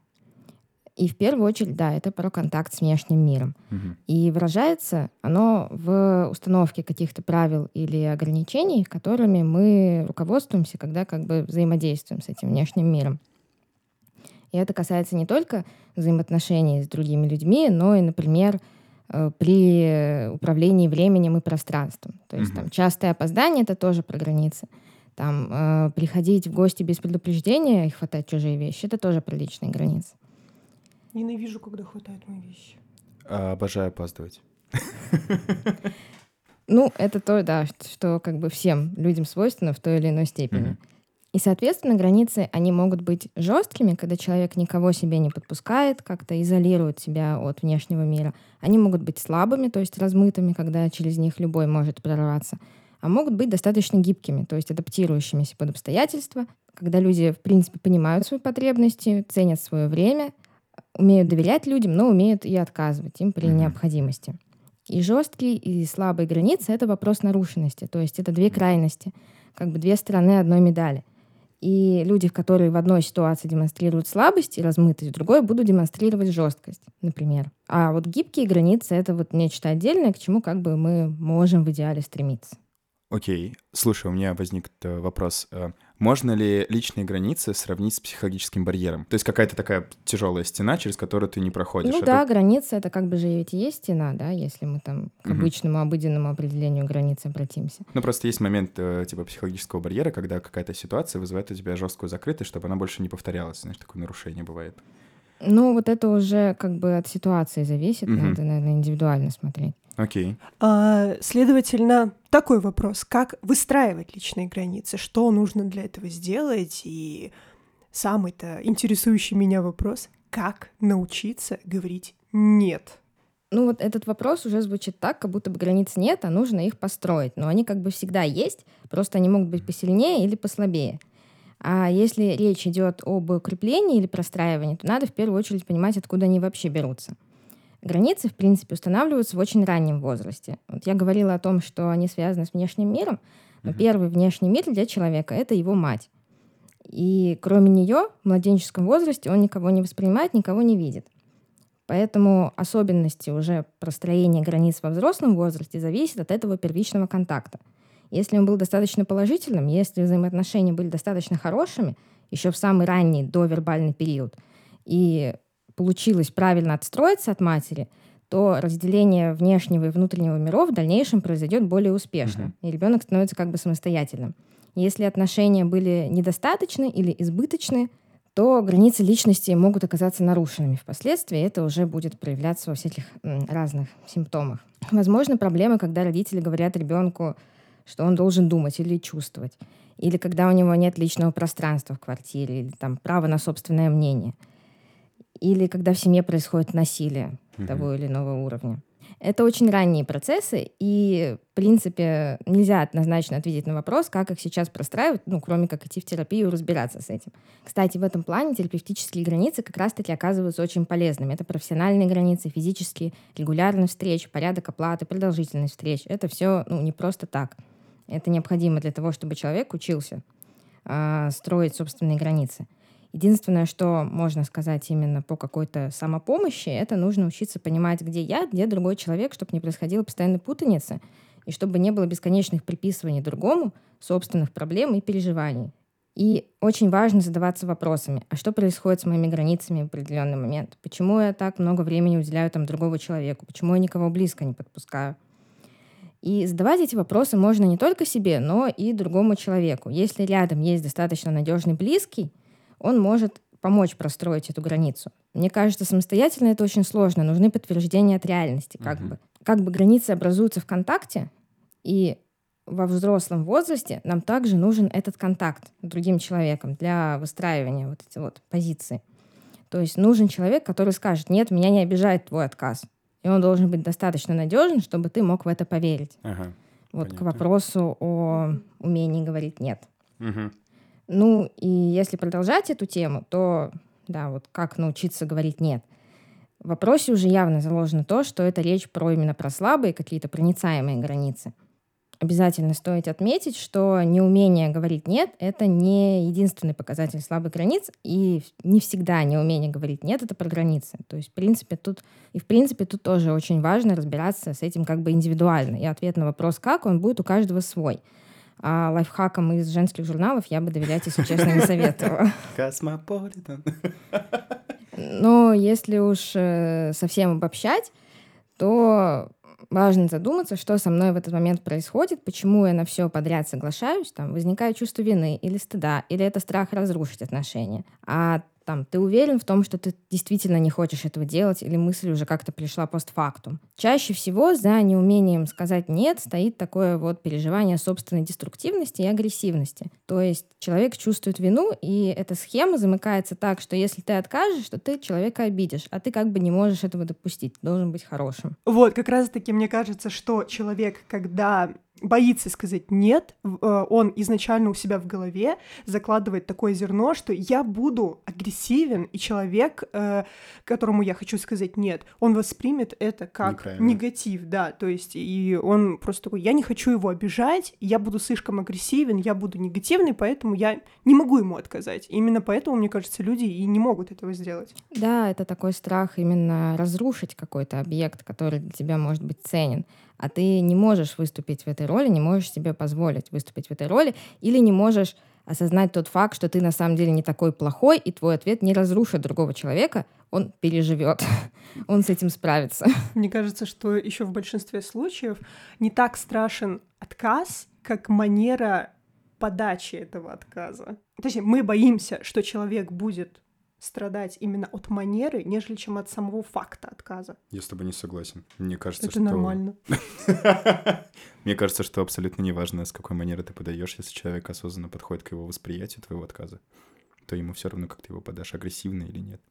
И в первую очередь, да, это про контакт с внешним миром. Мгм. И выражается оно в установке каких-то правил или ограничений, которыми мы руководствуемся, когда как бы взаимодействуем с этим внешним миром. И это касается не только взаимоотношений с другими людьми, но и, например, при управлении временем и пространством. То есть Мгм. там частое опоздание — это тоже про границы. Там э, приходить в гости без предупреждения и хватать чужие вещи — это тоже про личные границы. Ненавижу, когда хватает мои вещи. А, Обожаю опаздывать. Ну, это то, да, что как бы всем людям свойственно в той или иной степени. И, соответственно, границы, они могут быть жесткими, когда человек никого себе не подпускает, как-то изолирует себя от внешнего мира. Они могут быть слабыми, то есть размытыми, когда через них любой может прорваться. А могут быть достаточно гибкими, то есть адаптирующимися под обстоятельства, когда люди, в принципе, понимают свои потребности, ценят свое время, умеют доверять людям, но умеют и отказывать им при необходимости. И жесткие, и слабые границы — это вопрос нарушенности. То есть это две крайности, как бы две стороны одной медали. И люди, которые в одной ситуации демонстрируют слабость и размытость, в другой будут демонстрировать жесткость, например. А вот гибкие границы — это вот нечто отдельное, к чему как бы мы можем в идеале стремиться. Окей. Слушай, у меня возник э, вопрос. Можно ли личные границы сравнить с психологическим барьером? То есть какая-то такая тяжелая стена, через которую ты не проходишь. Ну Это- да, граница — это как бы же ведь и есть стена, да, если мы там к Мгм. обычному, обыденному определению границы обратимся. Ну, просто есть момент э, типа психологического барьера, когда какая-то ситуация вызывает у тебя жесткую закрытость, чтобы она больше не повторялась. Знаешь, такое нарушение бывает. Ну вот это уже как бы от ситуации зависит, Мгм. надо, наверное, индивидуально смотреть. Окей. А, следовательно, такой вопрос. Как выстраивать личные границы? Что нужно для этого сделать? И самый-то интересующий меня вопрос. Как научиться говорить «нет»? Ну вот этот вопрос уже звучит так, как будто бы границ нет, а нужно их построить. Но они как бы всегда есть, просто они могут быть посильнее или послабее. А если речь идет об укреплении или простраивании, то надо в первую очередь понимать, откуда они вообще берутся. Границы, в принципе, устанавливаются в очень раннем возрасте. Вот я говорила о том, что они связаны с внешним миром, но первый внешний мир для человека — это его мать. И кроме нее в младенческом возрасте он никого не воспринимает, никого не видит. Поэтому особенности уже простроения границ во взрослом возрасте зависят от этого первичного контакта. Если он был достаточно положительным, если взаимоотношения были достаточно хорошими, еще в самый ранний довербальный период, и получилось правильно отстроиться от матери, то разделение внешнего и внутреннего миров в дальнейшем произойдет более успешно, и ребенок становится как бы самостоятельным. Если отношения были недостаточны или избыточны, то границы личности могут оказаться нарушенными впоследствии, это уже будет проявляться во всяких разных симптомах. Возможно, проблемы, когда родители говорят ребенку, что он должен думать или чувствовать, или когда у него нет личного пространства в квартире, или там право на собственное мнение, или когда в семье происходит насилие того или иного уровня. Это очень ранние процессы, и, в принципе, нельзя однозначно ответить на вопрос, как их сейчас простраивать, ну, кроме как идти в терапию и разбираться с этим. Кстати, в этом плане терапевтические границы как раз-таки оказываются очень полезными. Это профессиональные границы, физические, регулярность встреч, порядок оплаты, продолжительность встреч. Это все ну, не просто так. Это необходимо для того, чтобы человек учился а, строить собственные границы. Единственное, что можно сказать именно по какой-то самопомощи, это нужно учиться понимать, где я, где другой человек, чтобы не происходило постоянной путаницы, и чтобы не было бесконечных приписываний другому собственных проблем и переживаний. И очень важно задаваться вопросами, а что происходит с моими границами в определенный момент? Почему я так много времени уделяю там другому человеку? Почему я никого близко не подпускаю? И задавать эти вопросы можно не только себе, но и другому человеку. Если рядом есть достаточно надежный близкий, он может помочь простроить эту границу. Мне кажется, самостоятельно это очень сложно. Нужны подтверждения от реальности. Как, бы. как бы границы образуются в контакте, и во взрослом возрасте нам также нужен этот контакт с другим человеком для выстраивания вот эти вот позиции. То есть нужен человек, который скажет, нет, меня не обижает твой отказ. И он должен быть достаточно надежен, чтобы ты мог в это поверить. Ага. Вот к Понятно. вопросу о умении говорить нет. Мгм. Ну, и если продолжать эту тему, то, да, вот как научиться говорить «нет». В вопросе уже явно заложено то, что это речь про именно про слабые какие-то проницаемые границы. Обязательно стоит отметить, что неумение говорить «нет» — это не единственный показатель слабых границ, и не всегда неумение говорить «нет» — это про границы. То есть, в принципе, тут, и в принципе, тут тоже очень важно разбираться с этим как бы индивидуально. И ответ на вопрос «как» он будет у каждого свой. А лайфхакам из женских журналов я бы доверять, если честно, не советовала. Космополитен. Но если уж э, совсем обобщать, то важно задуматься, что со мной в этот момент происходит, почему я на все подряд соглашаюсь, там возникает чувство вины или стыда, или это страх разрушить отношения. А там ты уверен в том, что ты действительно не хочешь этого делать, или мысль уже как-то пришла постфактум. Чаще всего за неумением сказать «нет» стоит такое вот переживание собственной деструктивности и агрессивности. То есть человек чувствует вину, и эта схема замыкается так, что если ты откажешь, то ты человека обидишь, а ты как бы не можешь этого допустить, должен быть хорошим. Вот, как раз-таки мне кажется, что человек, когда боится сказать нет, э, он изначально у себя в голове закладывает такое зерно, что я буду агрессивен, и человек, э, которому я хочу сказать нет, он воспримет это как Неправильно. негатив, да, то есть и он просто такой, я не хочу его обижать, я буду слишком агрессивен, я буду негативный, поэтому я не могу ему отказать. Именно поэтому, мне кажется, люди и не могут этого сделать. Да, это такой страх именно разрушить какой-то объект, который для тебя может быть ценен. А ты не можешь выступить в этой роли, не можешь себе позволить выступить в этой роли, или не можешь осознать тот факт, что ты на самом деле не такой плохой, и твой ответ не разрушит другого человека, он переживет, он с этим справится. Мне кажется, что еще в большинстве случаев не так страшен отказ, как манера подачи этого отказа. Точнее, мы боимся, что человек будет страдать именно от манеры, нежели чем от самого факта отказа. Я с тобой не согласен. Мне кажется, Это что... нормально. Мне кажется, что абсолютно неважно, с какой манеры ты подаешь, если человек осознанно подходит к его восприятию твоего отказа, то ему все равно, как ты его подашь, агрессивно или нет.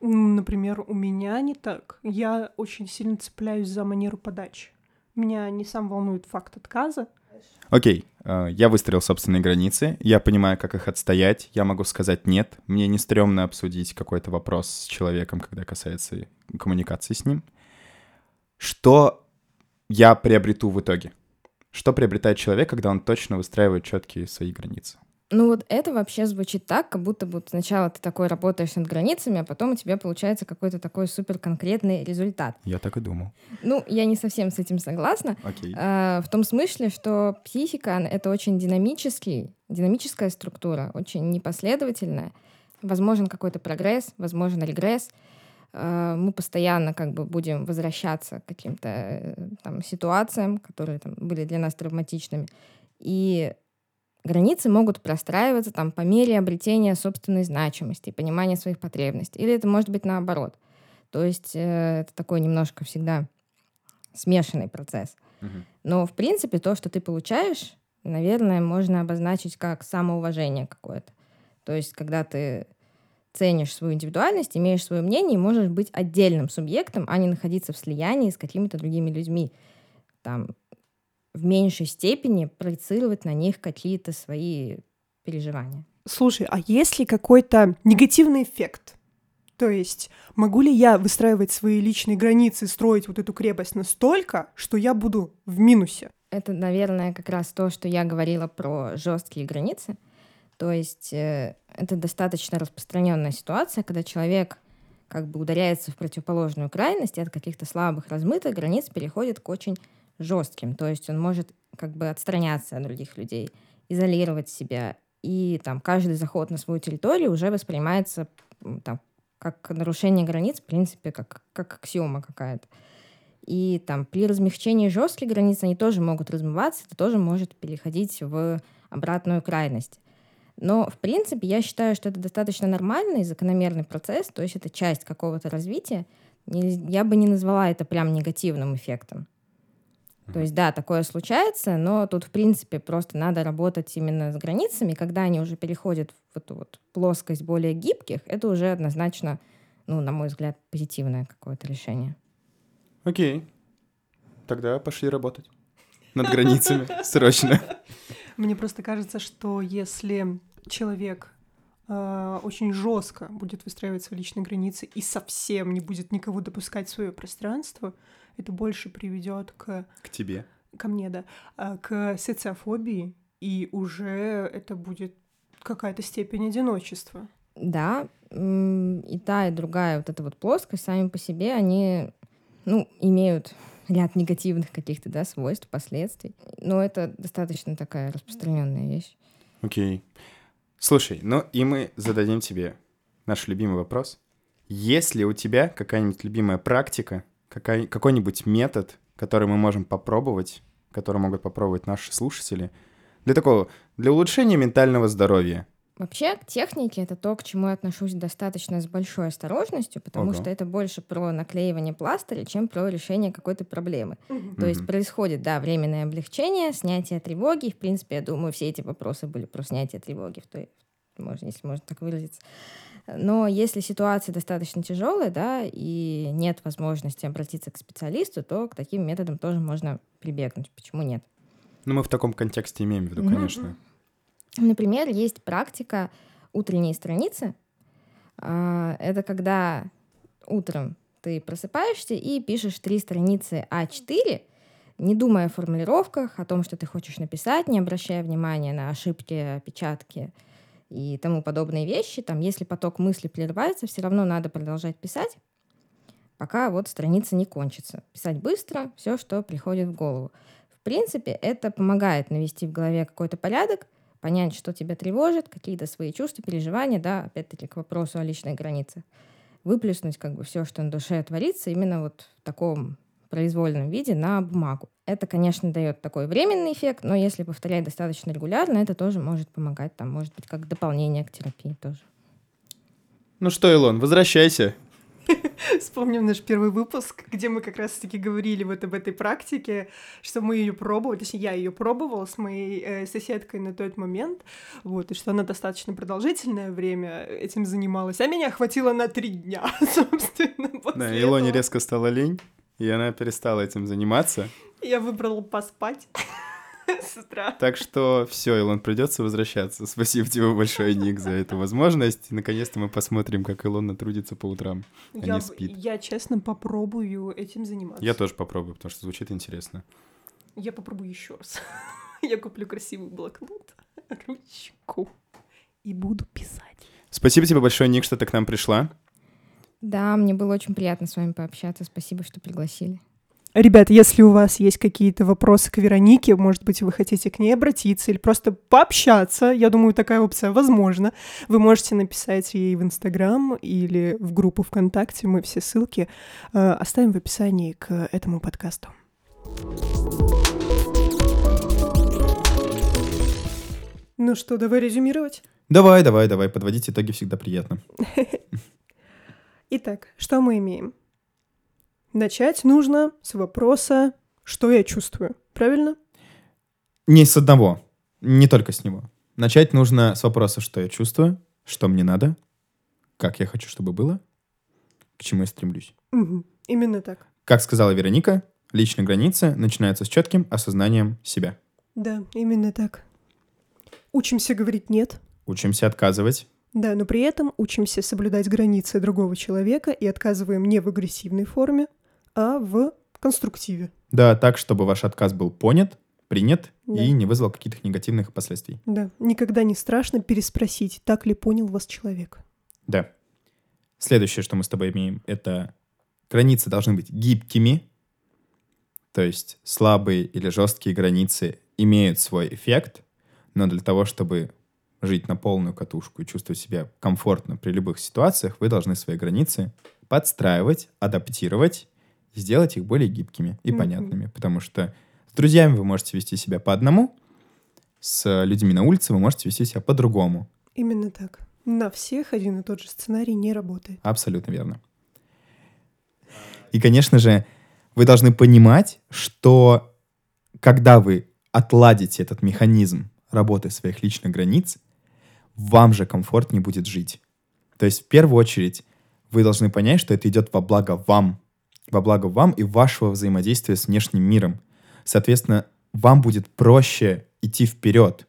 Например, у меня не так. Я очень сильно цепляюсь за манеру подачи. Меня не сам волнует факт отказа. Окей, э, я выстроил собственные границы, я понимаю, как их отстоять, я могу сказать «нет», мне не стрёмно обсудить какой-то вопрос с человеком, когда касается коммуникации с ним. Что я приобрету в итоге? Что приобретает человек, когда он точно выстраивает четкие свои границы? Ну вот это вообще звучит так, как будто бы сначала ты такой работаешь над границами, а потом у тебя получается какой-то такой супер конкретный результат. Я так и думал. Ну, я не совсем с этим согласна. Окей. А, В том смысле, что психика — это очень динамический, динамическая структура, очень непоследовательная. Возможен какой-то прогресс, возможен регресс. А, Мы постоянно как бы будем возвращаться к каким-то э, там, ситуациям, которые там, были для нас травматичными. И границы могут простраиваться там, по мере обретения собственной значимости, понимания своих потребностей. Или это может быть наоборот. То есть э, это такой немножко всегда смешанный процесс. Но, в принципе, то, что ты получаешь, наверное, можно обозначить как самоуважение какое-то. То есть, когда ты ценишь свою индивидуальность, имеешь свое мнение и можешь быть отдельным субъектом, а не находиться в слиянии с какими-то другими людьми. Там в меньшей степени проецировать на них какие-то свои переживания. Слушай, а есть ли какой-то негативный эффект? То есть, могу ли я выстраивать свои личные границы, строить вот эту крепость настолько, что я буду в минусе? Это, наверное, как раз то, что я говорила про жесткие границы. То есть э, это достаточно распространенная ситуация, когда человек как бы ударяется в противоположную крайность и от каких-то слабых, размытых границ переходит к очень жестким. То есть он может как бы отстраняться от других людей, изолировать себя. И там каждый заход на свою территорию уже воспринимается там, как нарушение границ, в принципе, как, как аксиома какая-то. И там при размягчении жестких границ они тоже могут размываться, это тоже может переходить в обратную крайность. Но, в принципе, я считаю, что это достаточно нормальный закономерный процесс, то есть это часть какого-то развития. Я бы не назвала это прям негативным эффектом. То есть, да, такое случается, но тут, в принципе, просто надо работать именно с границами. Когда они уже переходят в эту вот плоскость более гибких, это уже однозначно, ну, на мой взгляд, позитивное какое-то решение. Окей. Тогда пошли работать. Над границами. Срочно. Мне просто кажется, что если человек э, очень жестко будет выстраивать свои личные границы и совсем не будет никого допускать в свое пространство, это больше приведет к К тебе. ко мне, да, а, к социофобии, и уже это будет какая-то степень одиночества. Да, и та, и другая вот эта вот плоскость сами по себе, они, ну, имеют ряд негативных каких-то, да, свойств, последствий. Но это достаточно такая распространенная вещь. Окей. Слушай, ну и мы зададим тебе наш любимый вопрос. Есть ли у тебя какая-нибудь любимая практика, какая, какой-нибудь метод, который мы можем попробовать, который могут попробовать наши слушатели, для такого, для улучшения ментального здоровья? Вообще, к технике это то, к чему я отношусь достаточно с большой осторожностью, потому Ого. что это больше про наклеивание пластыря, чем про решение какой-то проблемы. То есть происходит, да, временное облегчение, снятие тревоги. И, В принципе, я думаю, все эти вопросы были про снятие тревоги, в той, можно, если можно так выразиться. Но если ситуация достаточно тяжелая, да, и нет возможности обратиться к специалисту, то к таким методам тоже можно прибегнуть. Почему нет? Ну, мы в таком контексте имеем в виду, Мгм. конечно. Например, есть практика утренней страницы. А, Это когда утром ты просыпаешься и пишешь три страницы А4, не думая о формулировках, о том, что ты хочешь написать, не обращая внимания на ошибки, опечатки и тому подобные вещи. Там, если поток мысли прерывается, все равно надо продолжать писать, пока вот страница не кончится. Писать быстро, все, что приходит в голову. В принципе, это помогает навести в голове какой-то порядок, понять, что тебя тревожит, какие-то свои чувства, переживания, да, опять-таки к вопросу о личной границе. Выплеснуть как бы все, что на душе творится, именно вот в таком произвольном виде на бумагу. Это, конечно, дает такой временный эффект, но если повторять достаточно регулярно, это тоже может помогать, там, может быть, как дополнение к терапии тоже. Ну что, Илон, возвращайся. Вспомним наш первый выпуск, где мы как раз-таки говорили вот об этой практике, что мы ее пробовали, точнее, я ее пробовала с моей э, соседкой на тот момент, вот, и что она достаточно продолжительное время этим занималась, а меня хватило на три дня, собственно, после Да, Илоне этого. резко стала лень, и она перестала этим заниматься. Я выбрала поспать с утра. Так что все, Илон, придется возвращаться. Спасибо тебе большое, Ник, за эту возможность. Наконец-то мы посмотрим, как Илона трудится по утрам. а Я, не спит. я, честно, попробую этим заниматься. Я тоже попробую, потому что звучит интересно. Я попробую еще раз. Я куплю красивый блокнот, ручку и буду писать. Спасибо тебе большое, Ник, что ты к нам пришла. Да, мне было очень приятно с вами пообщаться. Спасибо, что пригласили. Ребят, если у вас есть какие-то вопросы к Веронике, может быть, вы хотите к ней обратиться или просто пообщаться, я думаю, такая опция возможна. Вы можете написать ей в Инстаграм или в группу ВКонтакте. Мы все ссылки э, оставим в описании к этому подкасту. Ну что, давай резюмировать. Давай, давай, давай, подводить итоги всегда приятно. Итак, что мы имеем? Начать нужно с вопроса, что я чувствую. Правильно? Не с одного, не только с него. Начать нужно с вопроса, что я чувствую, что мне надо, как я хочу, чтобы было, к чему я стремлюсь. Мгм. Именно так. Как сказала Вероника, личные границы начинаются с четким осознанием себя. Да, именно так. Учимся говорить «нет», Учимся отказывать. Да, но при этом учимся соблюдать границы другого человека и отказываем не в агрессивной форме, а в конструктиве. Да, так, чтобы ваш отказ был понят, принят Да. и не вызвал каких-то негативных последствий. Да, никогда не страшно переспросить, так ли понял вас человек. Да. Следующее, что мы с тобой имеем, это границы должны быть гибкими. То есть слабые или жесткие границы имеют свой эффект, но для того, чтобы жить на полную катушку и чувствовать себя комфортно при любых ситуациях, вы должны свои границы подстраивать, адаптировать и сделать их более гибкими и понятными. Потому что с друзьями вы можете вести себя по одному, с людьми на улице вы можете вести себя по-другому. Именно так. На всех один и тот же сценарий не работает. Абсолютно верно. И, конечно же, вы должны понимать, что когда вы отладите этот механизм работы своих личных границ, вам же комфортнее будет жить. То есть в первую очередь вы должны понять, что это идет во благо вам, во благо вам и вашего взаимодействия с внешним миром. Соответственно, вам будет проще идти вперед,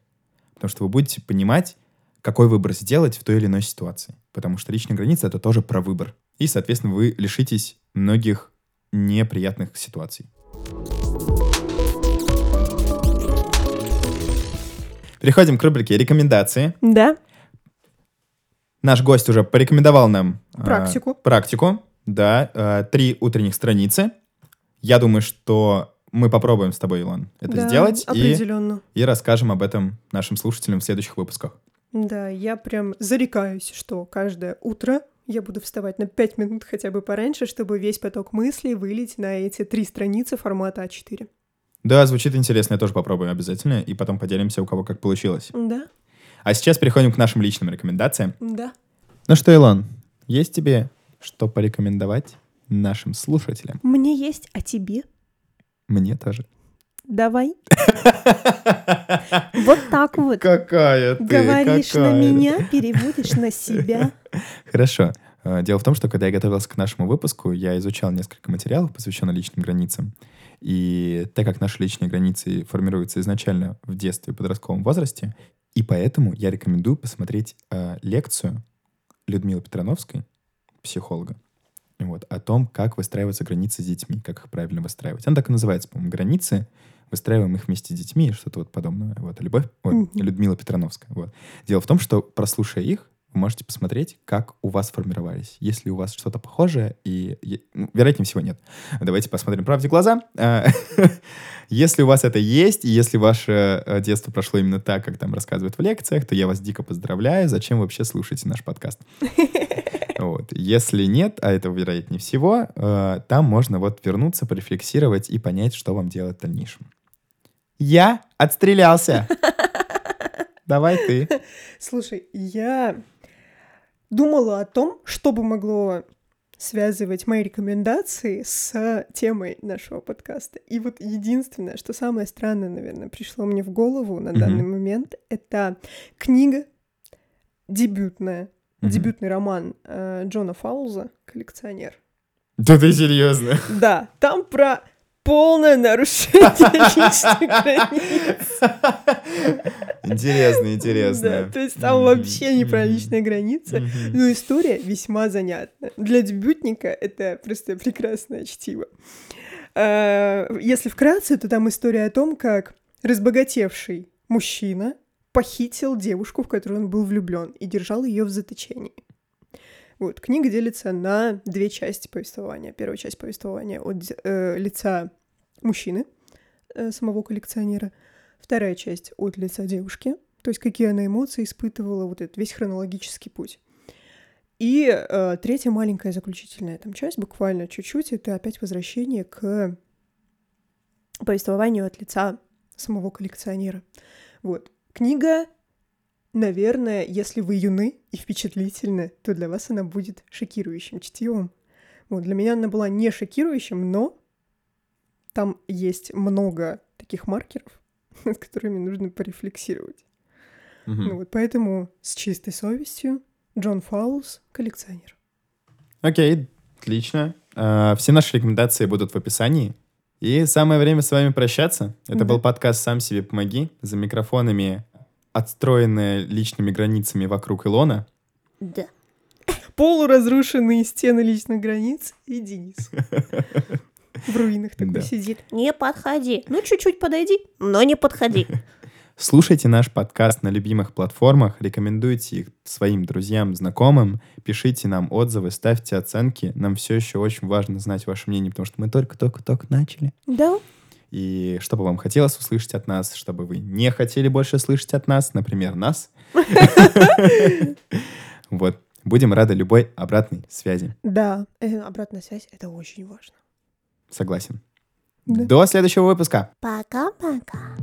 потому что вы будете понимать, какой выбор сделать в той или иной ситуации. Потому что личная граница — это тоже про выбор. И, соответственно, вы лишитесь многих неприятных ситуаций. Переходим к рубрике «Рекомендации». Да, Наш гость уже порекомендовал нам э, Практику. практику, да, э, три утренних страницы. Я думаю, что мы попробуем с тобой, Илон, это да, сделать и, определенно. и расскажем об этом нашим слушателям в следующих выпусках. Да, я прям зарекаюсь, что каждое утро я буду вставать на 5 минут хотя бы пораньше, чтобы весь поток мыслей вылить на эти три страницы формата А4. Да, звучит интересно, я тоже попробую обязательно, и потом поделимся, у кого как получилось. Да, А сейчас переходим к нашим личным рекомендациям. да. Ну что, Илон, есть тебе что порекомендовать нашим слушателям? Мне есть, а тебе? Мне тоже. Давай. Вот так вот. Какая ты, Говоришь на меня, переводишь на себя. Хорошо. Э, Дело в том, что когда я готовился к нашему выпуску, я изучал несколько материалов, посвященных личным границам. И так как наши личные границы формируются изначально в детстве и подростковом возрасте, и поэтому я рекомендую посмотреть э, лекцию Людмилы Петрановской, психолога, вот, о том, как выстраиваются границы с детьми, как их правильно выстраивать. Она так и называется, по-моему, «Границы», выстраиваем их вместе с детьми, что-то вот подобное. Вот, Любовь, Мгм. Людмила Петрановская. Вот. Дело в том, что, прослушая их, вы можете посмотреть, как у вас формировались. Если у вас что-то похожее, и, ну, вероятнее всего нет. Давайте посмотрим правде в глаза. А, Если у вас это есть, и если ваше э, детство прошло именно так, как там рассказывают в лекциях, то я вас дико поздравляю. Зачем вы вообще слушаете наш подкаст? Вот. Если нет, а это вероятнее всего, э, там можно вот вернуться, порефлексировать и понять, что вам делать в дальнейшем. Я отстрелялся. Давай ты. Слушай, я думала о том, что бы могло связывать мои рекомендации с темой нашего подкаста. И вот единственное, что самое странное, наверное, пришло мне в голову на Мгм. данный момент, это книга дебютная, Мгм. дебютный роман э, Джона Фаулза «Коллекционер». Да ты серьезно? Да, там про полное нарушение личных границ. Интересно, интересно. Да, то есть там вообще не про личные границы. Но история весьма занятна. Для дебютника это просто прекрасное чтиво. А, Если вкратце, то там история о том, как разбогатевший мужчина похитил девушку, в которую он был влюблен, и держал ее в заточении. Вот, книга делится на две части повествования. Первая часть повествования от э, лица мужчины, э, самого коллекционера. Вторая часть от лица девушки, то есть какие она эмоции испытывала, вот этот весь хронологический путь. И э, третья маленькая заключительная там часть, буквально чуть-чуть, это опять возвращение к повествованию от лица самого коллекционера. Вот. Книга, наверное, если вы юны и впечатлительны, то для вас она будет шокирующим чтивом. Вот, для меня она была не шокирующим, но там есть много таких маркеров, над которыми нужно порефлексировать. Мгм. Ну вот поэтому с чистой совестью Джон Фаулс коллекционер. Окей, отлично. А, Все наши рекомендации будут в описании. И самое время с вами прощаться. Это Да. был подкаст «Сам себе помоги». За микрофонами отстроенные личными границами вокруг Илона. Да. Полуразрушенные стены личных границ и Денис. В руинах такой Да. сидит. Не подходи. Ну, чуть-чуть подойди, но не подходи. Слушайте наш подкаст на любимых платформах, рекомендуйте их своим друзьям, знакомым, пишите нам отзывы, ставьте оценки. Нам все еще очень важно знать ваше мнение, потому что мы только-только-только начали. Да, И что бы вам хотелось услышать от нас, чтобы вы не хотели больше слышать от нас, например, нас. Вот. Будем рады любой обратной связи. да. Э, обратная связь — это очень важно. Согласен. Да. До следующего выпуска. Пока-пока.